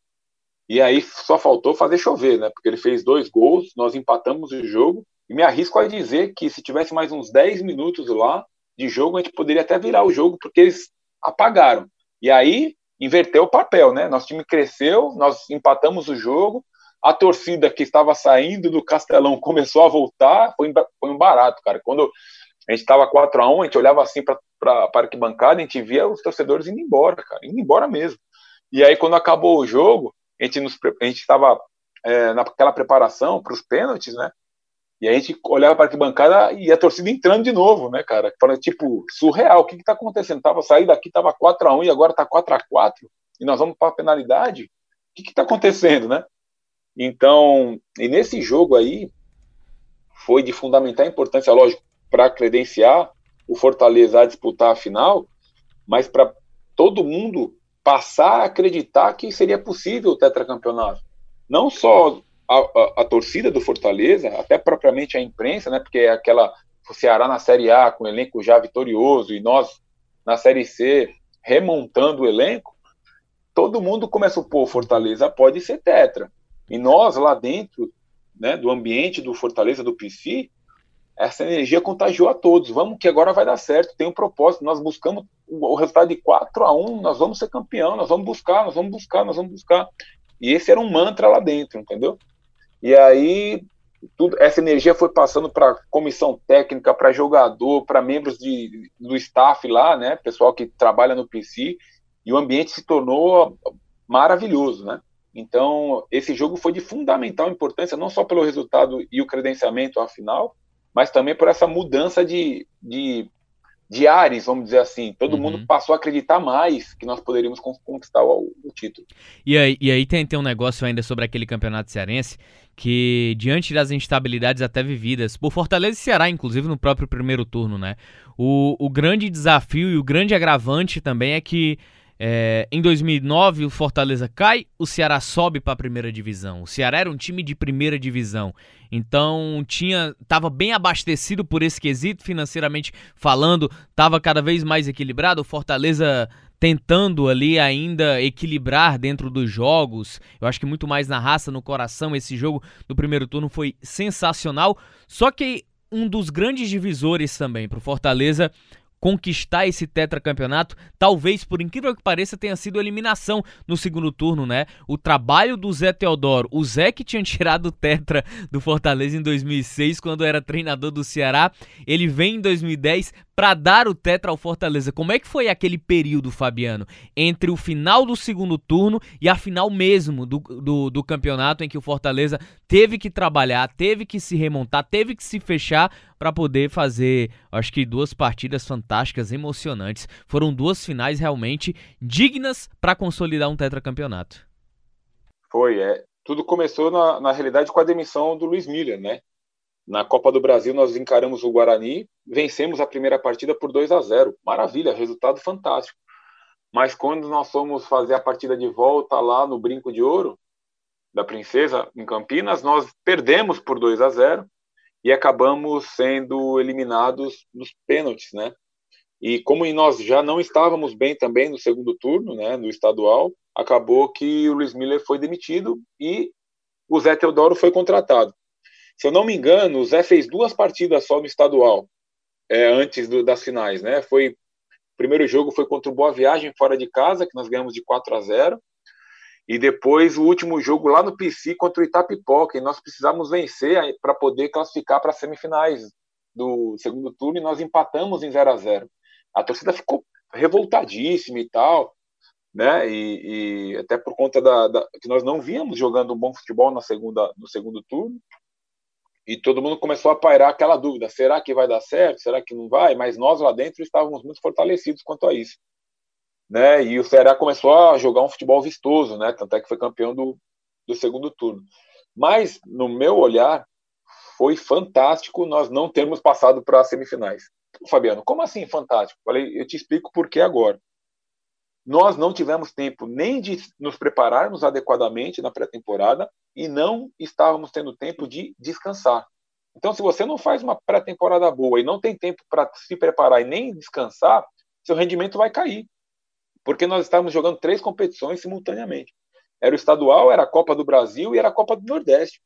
E aí só faltou fazer chover, né? Porque ele fez dois gols, nós empatamos o jogo. E me arrisco a dizer que se tivesse mais uns 10 minutos lá de jogo, a gente poderia até virar o jogo, porque eles apagaram. E aí inverteu o papel, né? Nosso time cresceu, nós empatamos o jogo, a torcida que estava saindo do Castelão começou a voltar, foi, foi um barato, cara. Quando a gente estava 4 a 1 a gente olhava assim para a arquibancada, a gente via os torcedores indo embora, cara, indo embora mesmo. E aí, quando acabou o jogo, a gente estava é, naquela preparação para os pênaltis, né? E a gente olhava para a arquibancada e a torcida entrando de novo, né, cara? Falando, tipo, surreal, o que está acontecendo? Tava sair daqui, tava 4 a 1 e agora tá 4 a 4 e nós vamos para a penalidade? O que está acontecendo, né? Então, e nesse jogo aí, foi de fundamental importância, lógico, para credenciar o Fortaleza a disputar a final, mas para todo mundo passar a acreditar que seria possível o tetracampeonato. Não só a, a, a, torcida do Fortaleza, até propriamente a imprensa, né, porque é aquela o Ceará na Série A com o elenco já vitorioso e nós na Série C remontando o elenco, todo mundo começa a pôr Fortaleza pode ser tetra. E nós lá dentro, né, do ambiente do Fortaleza do PC, essa energia contagiou a todos. Vamos que agora vai dar certo, tem um propósito. Nós buscamos o resultado de 4 a 1 nós vamos ser campeão, nós vamos buscar, nós vamos buscar, nós vamos buscar. E esse era um mantra lá dentro, entendeu? E aí tudo, essa energia foi passando para comissão técnica, para jogador, para membros de, do staff lá, né, pessoal que trabalha no PC, e o ambiente se tornou maravilhoso, né? Então, esse jogo foi de fundamental importância, não só pelo resultado e o credenciamento à final, mas também por essa mudança de, de, de ares, vamos dizer assim. Todo uhum. mundo passou a acreditar mais que nós poderíamos conquistar o, o título. E aí, e aí tem, tem um negócio ainda sobre aquele campeonato cearense que, diante das instabilidades até vividas, por Fortaleza e Ceará, inclusive no próprio primeiro turno, né? O, o grande desafio e o grande agravante também é que é, em 2009, o Fortaleza cai, o Ceará sobe para a primeira divisão. O Ceará era um time de primeira divisão, então tinha, estava bem abastecido por esse quesito financeiramente falando, estava cada vez mais equilibrado. O Fortaleza tentando ali ainda equilibrar dentro dos jogos. Eu acho que muito mais na raça, no coração. Esse jogo do primeiro turno foi sensacional. Só que um dos grandes divisores também para o Fortaleza conquistar esse tetracampeonato, talvez, por incrível que pareça, tenha sido eliminação no segundo turno, né? O trabalho do Zé Teodoro, o Zé que tinha tirado o tetra do Fortaleza em 2006, quando era treinador do Ceará, ele vem em 2010 para dar o tetra ao Fortaleza. Como é que foi aquele período, Fabiano, entre o final do segundo turno e a final mesmo do, do, do campeonato, em que o Fortaleza teve que trabalhar, teve que se remontar, teve que se fechar para poder fazer, acho que duas partidas fantásticas, emocionantes. Foram duas finais realmente dignas para consolidar um tetracampeonato. Foi, é. Tudo começou na, na realidade com a demissão do Luiz Miller, né? Na Copa do Brasil, nós encaramos o Guarani, vencemos a primeira partida por 2 a 0. Maravilha, resultado fantástico. Mas quando nós fomos fazer a partida de volta lá no Brinco de Ouro da Princesa, em Campinas, nós perdemos por 2 a 0 e acabamos sendo eliminados nos pênaltis, né? E como nós já não estávamos bem também no segundo turno, né, no estadual, acabou que o Luiz Miller foi demitido e o Zé Teodoro foi contratado. Se eu não me engano, o Zé fez duas partidas só no estadual, é, antes do, das finais, né? Foi o primeiro jogo foi contra o Boa Viagem fora de casa, que nós ganhamos de 4 a 0. E depois o último jogo lá no PC contra o Itapipoca, e nós precisamos vencer para poder classificar para as semifinais do segundo turno e nós empatamos em 0 a 0. A torcida ficou revoltadíssima e tal, né? E, e até por conta da, da, que nós não víamos jogando um bom futebol na segunda no segundo turno e todo mundo começou a pairar aquela dúvida: será que vai dar certo? Será que não vai? Mas nós lá dentro estávamos muito fortalecidos quanto a isso. Né? E o Ceará começou a jogar um futebol vistoso, né? Tanto é que foi campeão do, do segundo turno. Mas, no meu olhar, foi fantástico nós não termos passado para as semifinais. Fabiano, como assim fantástico? Falei, eu te explico por que agora. Nós não tivemos tempo nem de nos prepararmos adequadamente na pré-temporada e não estávamos tendo tempo de descansar. Então, se você não faz uma pré-temporada boa e não tem tempo para se preparar e nem descansar, seu rendimento vai cair. Porque nós estávamos jogando três competições simultaneamente. Era o estadual, era a Copa do Brasil e era a Copa do Nordeste.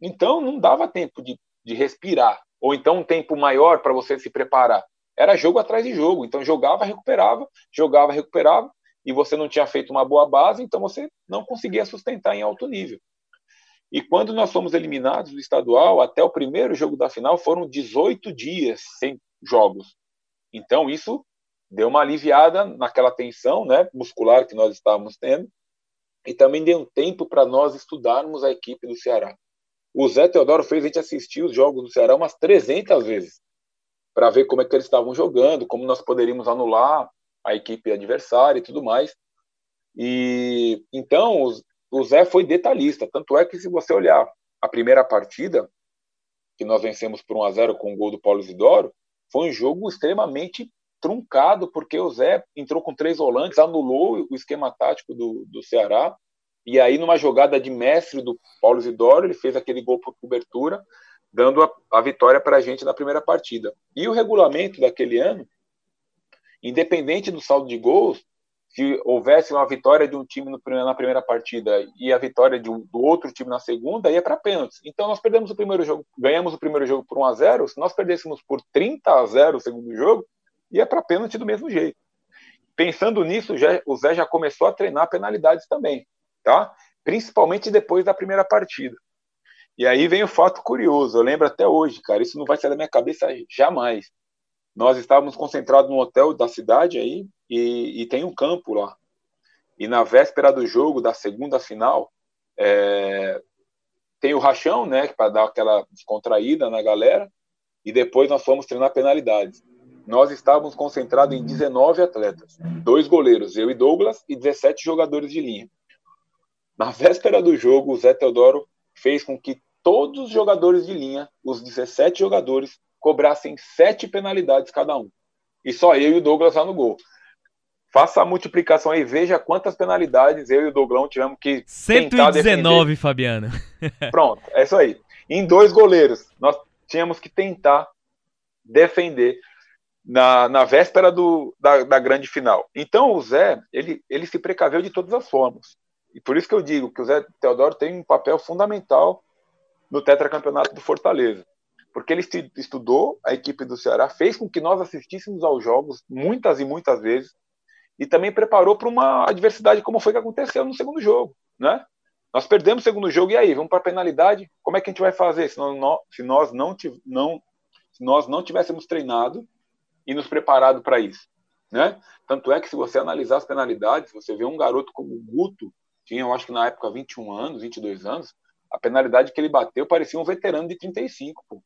Então, não dava tempo de, de respirar. Ou então um tempo maior para você se preparar era jogo atrás de jogo. Então jogava, recuperava, jogava, recuperava, e você não tinha feito uma boa base, então você não conseguia sustentar em alto nível. E quando nós fomos eliminados do estadual, até o primeiro jogo da final foram 18 dias sem jogos. Então isso deu uma aliviada naquela tensão né, muscular que nós estávamos tendo. e também deu um tempo para nós estudarmos a equipe do Ceará. O Zé Teodoro fez a gente assistir os jogos do Ceará umas 300 vezes para ver como é que eles estavam jogando, como nós poderíamos anular a equipe adversária e tudo mais. E então o Zé foi detalhista, tanto é que se você olhar a primeira partida, que nós vencemos por 1 a 0 com o gol do Paulo Isidoro, foi um jogo extremamente truncado, porque o Zé entrou com três volantes, anulou o esquema tático do, do Ceará, e aí numa jogada de mestre do Paulo Isidoro, ele fez aquele gol por cobertura, dando a, a vitória para a gente na primeira partida. E o regulamento daquele ano, independente do saldo de gols, se houvesse uma vitória de um time na primeira partida e a vitória de, do outro time na segunda, ia para pênaltis. Então nós perdemos o primeiro jogo, ganhamos o primeiro jogo por 1 a 0 se nós perdêssemos por 30 a 0 o segundo jogo, ia para pênalti do mesmo jeito. Pensando nisso, o Zé já começou a treinar penalidades também, tá? Principalmente depois da primeira partida. E aí vem o fato curioso, eu lembro até hoje, cara, isso não vai sair da minha cabeça jamais. Nós estávamos concentrados no hotel da cidade aí e, e tem um campo lá. E na véspera do jogo, da segunda final, é, tem o rachão, né, para dar aquela descontraída na galera, e depois nós fomos treinar penalidades. Nós estávamos concentrados em 19 atletas, dois goleiros, eu e Douglas, e 17 jogadores de linha. Na véspera do jogo, o Zé Teodoro fez com que todos os jogadores de linha, os 17 jogadores, cobrassem sete penalidades cada um. E só eu e o Douglas lá no gol. Faça a multiplicação aí, veja quantas penalidades eu e o Douglão tivemos que 119, Fabiano. Pronto, é isso aí. Em dois goleiros, nós tínhamos que tentar defender na, na véspera do, da, da grande final. Então o Zé, ele, ele se precaveu de todas as formas. E por isso que eu digo que o Zé Teodoro tem um papel fundamental no tetracampeonato do Fortaleza. Porque ele estudou a equipe do Ceará, fez com que nós assistíssemos aos jogos muitas e muitas vezes, e também preparou para uma adversidade como foi que aconteceu no segundo jogo, né? Nós perdemos o segundo jogo e aí, vamos para a penalidade? Como é que a gente vai fazer se nós, se nós não, não se nós não tivéssemos treinado e nos preparado para isso, né? Tanto é que se você analisar as penalidades, você vê um garoto como o Guto, tinha, eu acho que na época 21 anos, 22 anos, a penalidade que ele bateu parecia um veterano de 35, pô.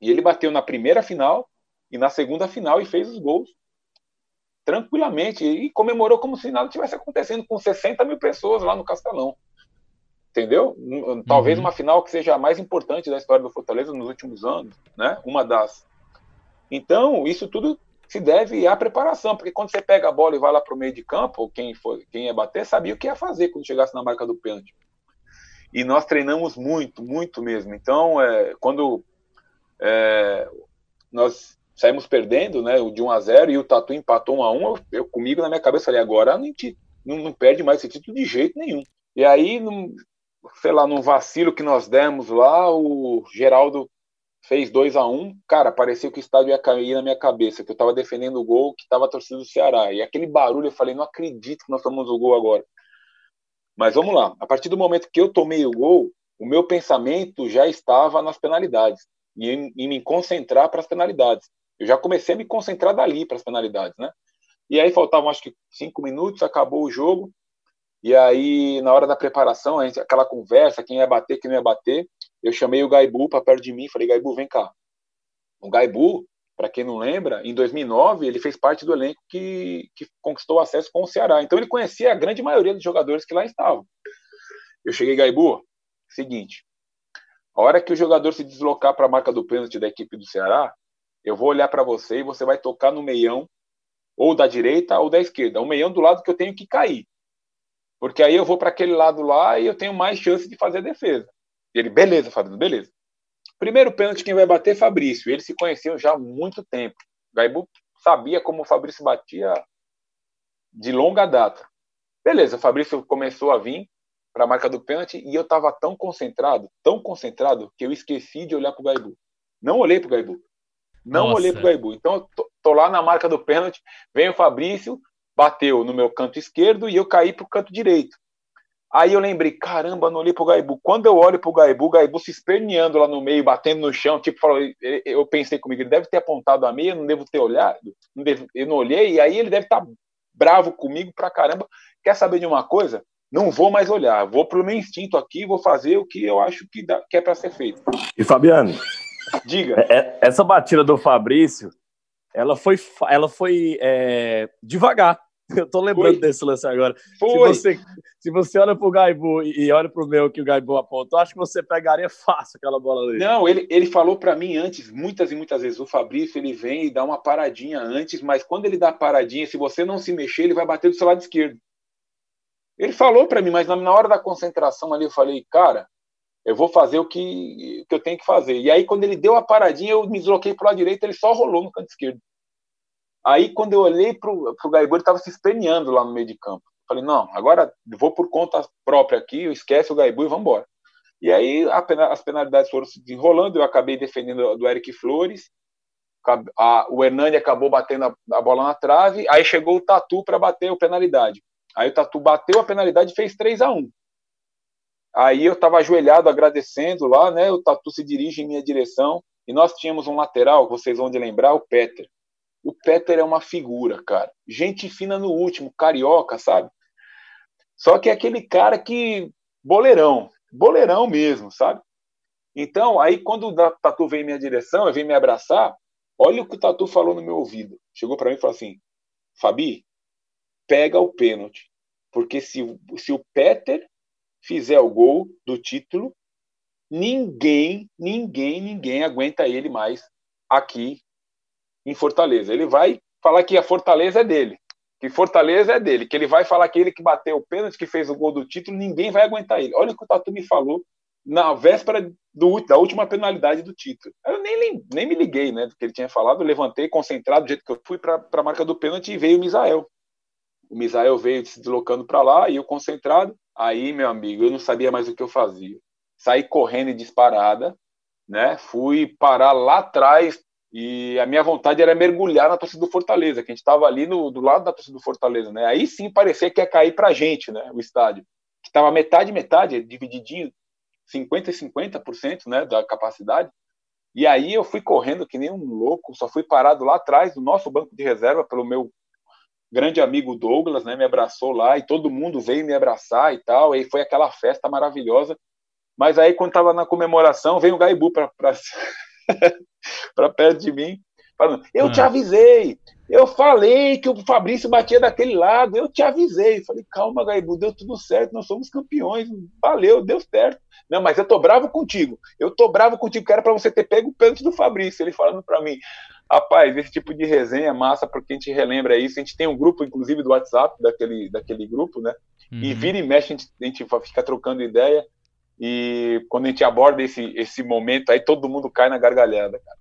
E ele bateu na primeira final e na segunda final e fez os gols tranquilamente e comemorou como se nada tivesse acontecendo com 60 mil pessoas lá no Castelão. Entendeu? Talvez uhum. uma final que seja a mais importante da história do Fortaleza nos últimos anos, né? Uma das. Então, isso tudo se deve à preparação, porque quando você pega a bola e vai lá para o meio de campo, quem, for, quem ia bater sabia o que ia fazer quando chegasse na marca do pênalti. E nós treinamos muito, muito mesmo. Então, é, quando é, nós saímos perdendo, né, de 1 a 0 e o Tatu empatou 1 a 1 eu, eu comigo na minha cabeça falei, agora não, não, não, perde mais esse título de jeito nenhum. E aí, num, sei lá, num vacilo que nós demos lá, o Geraldo fez 2 a 1 cara, parecia que o estádio ia cair na minha cabeça, que eu estava defendendo o gol, que estava torcendo do Ceará. E aquele barulho, eu falei, não acredito que nós tomamos o gol agora. Mas vamos lá, a partir do momento que eu tomei o gol, o meu pensamento já estava nas penalidades e em, em me concentrar para as penalidades. Eu já comecei a me concentrar dali para as penalidades, né? E aí faltavam acho que cinco minutos, acabou o jogo. E aí, na hora da preparação, gente, aquela conversa, quem ia bater, quem não ia bater, eu chamei o Gaibu para perto de mim falei, Gaibu, vem cá. O Gaibu, para quem não lembra, em 2009 ele fez parte do elenco que, que conquistou acesso com o Ceará. Então ele conhecia a grande maioria dos jogadores que lá estavam. Eu cheguei, Gaibu, seguinte, a hora que o jogador se deslocar para a marca do pênalti da equipe do Ceará, eu vou olhar para você e você vai tocar no meião, ou da direita ou da esquerda. O meião do lado que eu tenho que cair. Porque aí eu vou para aquele lado lá e eu tenho mais chance de fazer a defesa. E ele, beleza, Fabrício, beleza. Primeiro pênalti quem vai bater é Fabrício. Eles se conheciam já há muito tempo. Gaibu sabia como o Fabrício batia de longa data. Beleza, o Fabrício começou a vir para a marca do pênalti e eu estava tão concentrado, tão concentrado, que eu esqueci de olhar para o Gaibu. Não olhei para o Gaibu. Não Nossa. olhei pro Gaibu. Então, tô, tô, lá na marca do pênalti, vem o Fabrício, bateu no meu canto esquerdo e eu caí pro canto direito. Aí eu lembrei, caramba, não olhei pro Gaibu. Quando eu olho pro Gaibu, o Gaibu se esperneando lá no meio, batendo no chão, tipo, falou, eu pensei comigo, ele deve ter apontado a meia, eu não devo ter olhado, não devo, eu não olhei, e aí ele deve estar tá bravo comigo pra caramba. Quer saber de uma coisa? não vou mais olhar, vou pro meu instinto aqui, vou fazer o que eu acho que, dá, que é para ser feito. E Fabiano, diga. É, é, essa batida do Fabrício, ela foi, ela foi é, devagar. Eu tô lembrando Foi. desse lance agora. Foi. Se você, se você olha pro Gaibu e olha pro meu que o Gaibu apontou, acho que você pegaria fácil aquela bola ali. Não, ele, ele falou para mim antes, muitas e muitas vezes, o Fabrício, ele vem e dá uma paradinha antes, mas quando ele dá paradinha, se você não se mexer, ele vai bater do seu lado esquerdo. Ele falou para mim, mas na hora da concentração ali, eu falei, cara, eu vou fazer o que, que eu tenho que fazer. E aí, quando ele deu a paradinha, eu me desloquei pro lado direito, ele só rolou no canto esquerdo. Aí, quando eu olhei para o ele estava se esperneando lá no meio de campo. Falei, não, agora vou por conta própria aqui, esquece o Gaibu e vamos embora. E aí as penalidades foram se desenrolando, eu acabei defendendo do Eric Flores, a, o Hernani acabou batendo a, a, bola na trave, aí chegou o Tatu para bater a penalidade. Aí o Tatu bateu a penalidade e fez 3 a 1 Aí eu estava ajoelhado agradecendo lá, né? O Tatu se dirige em minha direção e nós tínhamos um lateral, vocês vão de lembrar, o Peter. O Peter é uma figura, cara. Gente fina no último, carioca, sabe? Só que é aquele cara que. boleirão. Boleirão mesmo, sabe? Então, aí quando o Tatu veio em minha direção, vim me abraçar, olha o que o Tatu falou no meu ouvido. Chegou para mim e falou assim: Fabi, pega o pênalti. Porque se, se o Peter fizer o gol do título, ninguém, ninguém, ninguém aguenta ele mais aqui em Fortaleza. Ele vai falar que a Fortaleza é dele, que Fortaleza é dele, que ele vai falar que ele que bateu o pênalti, que fez o gol do título, ninguém vai aguentar ele. Olha o que o Tatu me falou na véspera do, da última penalidade do título. Eu nem, nem me liguei né, do que ele tinha falado, eu levantei concentrado do jeito que eu fui para a marca do pênalti e veio o Misael. O Misael veio se deslocando para lá e eu concentrado. Aí, meu amigo, eu não sabia mais o que eu fazia. Saí correndo e disparada, né? Fui parar lá atrás e a minha vontade era mergulhar na torcida do Fortaleza, que a gente estava ali no, do lado da torcida do Fortaleza, né? Aí sim parecia que ia cair para a gente, né? O estádio. Que estava metade, metade, divididinho, 50% e 50% né, da capacidade. E aí eu fui correndo que nem um louco, só fui parado lá atrás do nosso banco de reserva pelo meu grande amigo Douglas, né? Me abraçou lá e todo mundo veio me abraçar e tal. E foi aquela festa maravilhosa. Mas aí, quando estava na comemoração, veio o Gaibu para para perto de mim, falando: Eu te ah. avisei, eu falei que o Fabrício batia daquele lado, eu te avisei. falei: Calma, Gaibu, deu tudo certo, nós somos campeões, valeu, deu certo. Não, mas eu tô bravo contigo, eu tô bravo contigo, que era para você ter pego o pênalti do Fabrício. Ele falando para mim: Rapaz, esse tipo de resenha é massa porque a gente relembra isso. A gente tem um grupo, inclusive, do WhatsApp, daquele, daquele grupo, né? Uhum. E vira e mexe, a gente, a gente fica trocando ideia. E quando a gente aborda esse, esse momento, aí todo mundo cai na gargalhada, cara.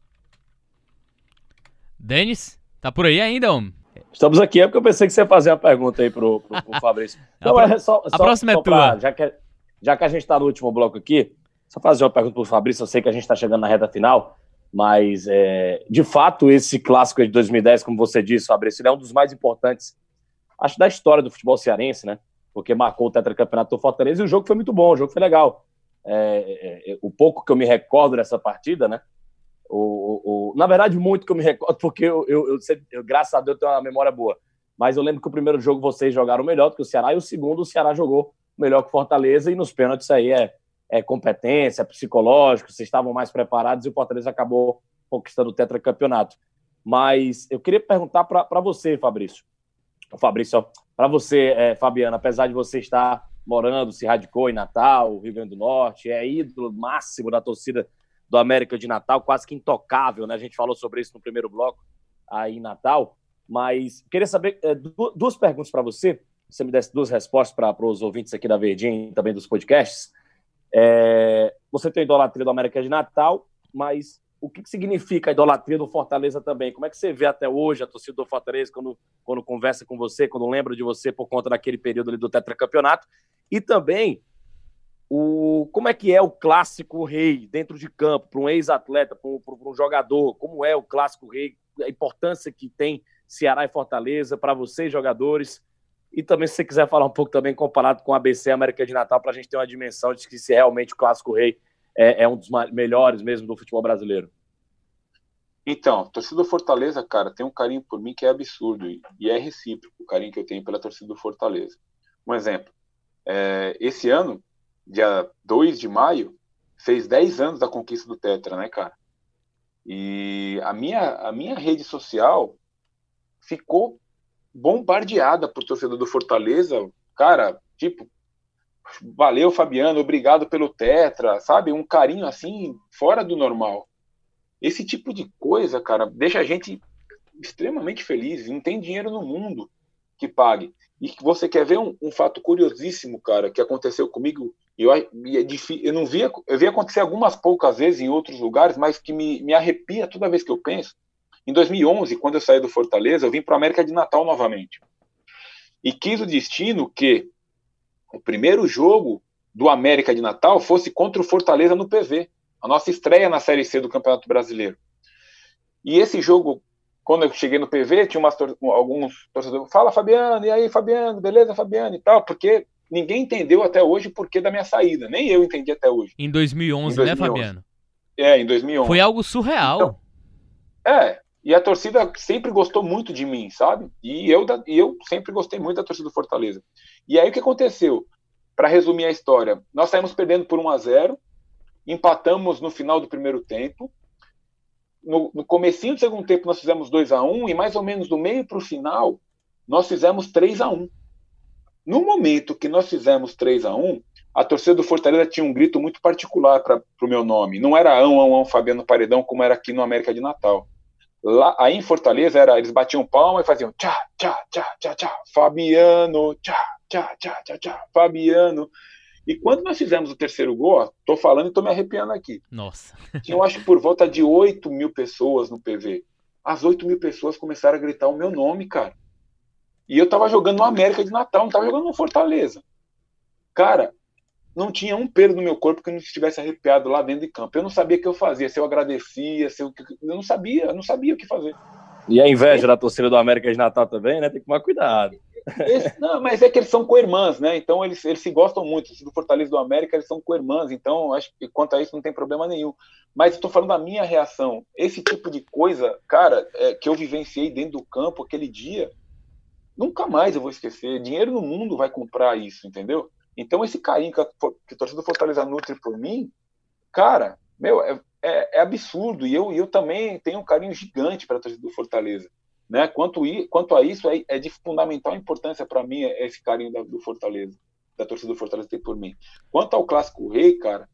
Denis, tá por aí ainda, homem? Estamos aqui, é porque eu pensei que você ia fazer uma pergunta aí pro, pro, pro Fabrício. Não, a, é só, a próxima é só é pra, tua. Já que, já que a gente está no último bloco aqui, só fazer uma pergunta pro Fabrício. Eu sei que a gente está chegando na reta final, mas é, de fato esse clássico de 2010, como você disse, Fabrício, ele é um dos mais importantes, acho, da história do futebol cearense, né? Porque marcou o tetracampeonato do Fortaleza e o jogo foi muito bom, o jogo foi legal. É, é, é, o pouco que eu me recordo dessa partida, né? O, o, o, na verdade, muito que eu me recordo, porque eu, eu, eu, eu, graças a Deus, tenho uma memória boa. Mas eu lembro que o primeiro jogo vocês jogaram melhor do que o Ceará, e o segundo o Ceará jogou melhor que o Fortaleza, e nos pênaltis aí é, é competência, é psicológico, vocês estavam mais preparados e o Fortaleza acabou conquistando o tetracampeonato. Mas eu queria perguntar para você, Fabrício. O Fabrício, para você, é, Fabiana, apesar de você estar morando, se radicou em Natal, Rio Grande do Norte, é ídolo máximo da torcida do América de Natal, quase que intocável, né? A gente falou sobre isso no primeiro bloco aí em Natal. Mas queria saber é, duas perguntas para você. Você me desse duas respostas para os ouvintes aqui da Verdinha e também dos podcasts. É, você tem idolatria do América de Natal, mas o que, significa a idolatria do Fortaleza também? Como é que você vê até hoje a torcida do Fortaleza quando, quando conversa com você, quando lembra de você por conta daquele período ali do tetracampeonato? E também o, como é que é o clássico rei dentro de campo, para um ex-atleta, para um, jogador? Como é o clássico rei? A importância que tem Ceará e Fortaleza para vocês, jogadores? E também, se você quiser falar um pouco também comparado com a ABC América de Natal, para a gente ter uma dimensão de que se realmente o clássico rei é, é um dos melhores mesmo do futebol brasileiro? Então, torcida do Fortaleza, cara, tem um carinho por mim que é absurdo e é recíproco o carinho que eu tenho pela torcida do Fortaleza. Um exemplo, É, esse ano, dia 2 de maio, fez 10 anos da conquista do Tetra, né, cara? E a minha, a minha rede social ficou bombardeada por torcedor do Fortaleza, cara, tipo, valeu Fabiano, obrigado pelo Tetra, sabe? Um carinho assim, fora do normal. Esse tipo de coisa, cara, deixa a gente extremamente feliz. Não tem dinheiro no mundo que pague. E que você quer ver um, um fato curiosíssimo, cara, que aconteceu comigo. Eu, é eu não via, eu vi acontecer algumas poucas vezes em outros lugares, mas que me, me arrepia toda vez que eu penso. Em 2011, quando eu saí do Fortaleza, eu vim para a América de Natal novamente. E quis o destino que o primeiro jogo do América de Natal fosse contra o Fortaleza no PV, a nossa estreia na Série C do Campeonato Brasileiro. E esse jogo, quando eu cheguei no PV, tinha umas, alguns torcedores, fala Fabiano, e aí Fabiano, beleza Fabiano e tal, porque ninguém entendeu até hoje o porquê da minha saída, nem eu entendi até hoje. Em 2011, em 2011. né Fabiano? É, em 2011. Foi algo surreal. Então, é, e a torcida sempre gostou muito de mim, sabe? E eu, e eu sempre gostei muito da torcida do Fortaleza. E aí o que aconteceu? Para resumir a história, nós saímos perdendo por 1 a 0 empatamos no final do primeiro tempo. No, no comecinho do segundo tempo nós fizemos 2 a 1 e mais ou menos do meio para o final nós fizemos 3 a 1 No momento que nós fizemos 3 a 1 a torcida do Fortaleza tinha um grito muito particular para o meu nome. Não era ão, ão, ão, Fabiano Paredão, como era aqui no América de Natal. Lá, aí em Fortaleza era, eles batiam palma e faziam tchá, tchá, tchá, tchá, tchá, Fabiano, tchá, tchá, tchá, tchá, tchá, Fabiano. E quando nós fizemos o terceiro gol, ó, tô falando e tô me arrepiando aqui. Nossa. Tinha, eu acho, por volta de 8 mil pessoas no PV. As 8 mil pessoas começaram a gritar o meu nome, cara. E eu tava jogando no América de Natal, não tava jogando no Fortaleza. Cara, não tinha um pelo no meu corpo que não estivesse arrepiado lá dentro de campo. Eu não sabia o que eu fazia, se eu agradecia, se eu, eu não sabia, eu não sabia o que fazer. E a inveja da torcida do América de Natal também, né? Tem que tomar cuidado. Não, mas é que eles são co-irmãs, né? Então eles, eles se gostam muito. Do Fortaleza do América, eles são co-irmãs. Então acho que quanto a isso não tem problema nenhum. Mas estou falando da minha reação. Esse tipo de coisa, cara, é, que eu vivenciei dentro do campo aquele dia, nunca mais eu vou esquecer. Dinheiro no mundo vai comprar isso, entendeu? Então, esse carinho que a, que do Fortaleza nutre por mim, cara, meu, é, é, é absurdo. E eu, eu também tenho um carinho gigante para a torcida do Fortaleza. Né? Quanto, quanto a isso, é, é de fundamental importância para mim esse carinho da, do Fortaleza, da torcida do Fortaleza ter por mim. Quanto ao Clássico Rei, cara,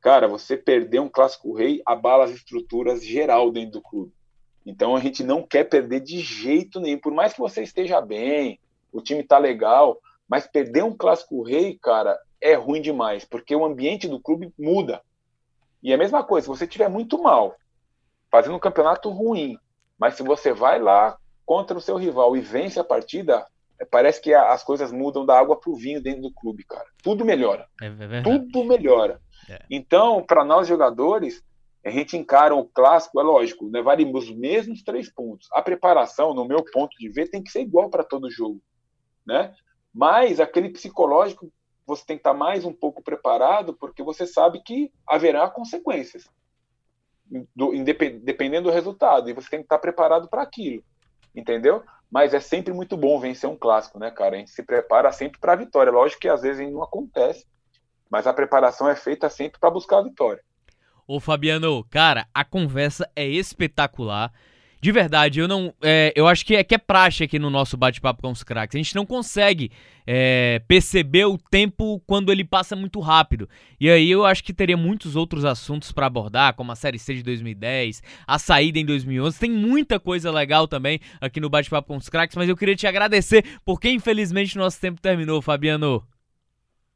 cara, você perder um Clássico Rei abala as estruturas geral dentro do clube. Então a gente não quer perder de jeito nenhum. Por mais que você esteja bem, o time tá legal, mas perder um clássico rei, cara, é ruim demais, porque o ambiente do clube muda. E é a mesma coisa, se você estiver muito mal, fazendo um campeonato ruim, mas se você vai lá contra o seu rival e vence a partida, é, parece que as coisas mudam da água para o vinho dentro do clube, cara. Tudo melhora. É, é Tudo melhora. É. Então, para nós jogadores, a gente encara o clássico, é lógico, levaríamos os mesmos três pontos. A preparação, no meu ponto de ver, tem que ser igual para todo jogo. Né? Mas aquele psicológico você tem que estar mais um pouco preparado, porque você sabe que haverá consequências, do, dependendo do resultado, e você tem que estar preparado para aquilo, entendeu? Mas é sempre muito bom vencer um clássico, né, cara? A gente se prepara sempre para a vitória. Lógico que às vezes não acontece, mas a preparação é feita sempre para buscar a vitória. Ô Fabiano, cara, a conversa é espetacular. De verdade, eu não. É, eu acho que é, que é praxe aqui no nosso bate-papo com os craques. A gente não consegue é, perceber o tempo quando ele passa muito rápido. E aí eu acho que teria muitos outros assuntos para abordar, como a Série C de 2010, a saída em 2011. Tem muita coisa legal também aqui no bate-papo com os craques, mas eu queria te agradecer, porque infelizmente nosso tempo terminou, Fabiano.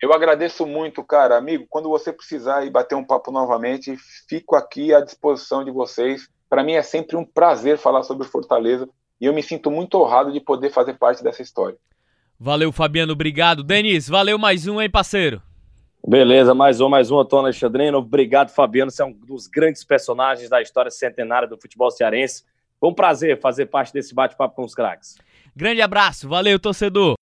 Eu agradeço muito, cara. Amigo, quando você precisar ir bater um papo novamente, fico aqui à disposição de vocês para mim é sempre um prazer falar sobre Fortaleza e eu me sinto muito honrado de poder fazer parte dessa história. Valeu, Fabiano, obrigado. Denis, valeu mais um, hein, parceiro? Beleza, mais um, mais um, Antônio Alexandrino. Obrigado, Fabiano. Você é um dos grandes personagens da história centenária do futebol cearense. Foi um prazer fazer parte desse bate-papo com os craques. Grande abraço, valeu, torcedor.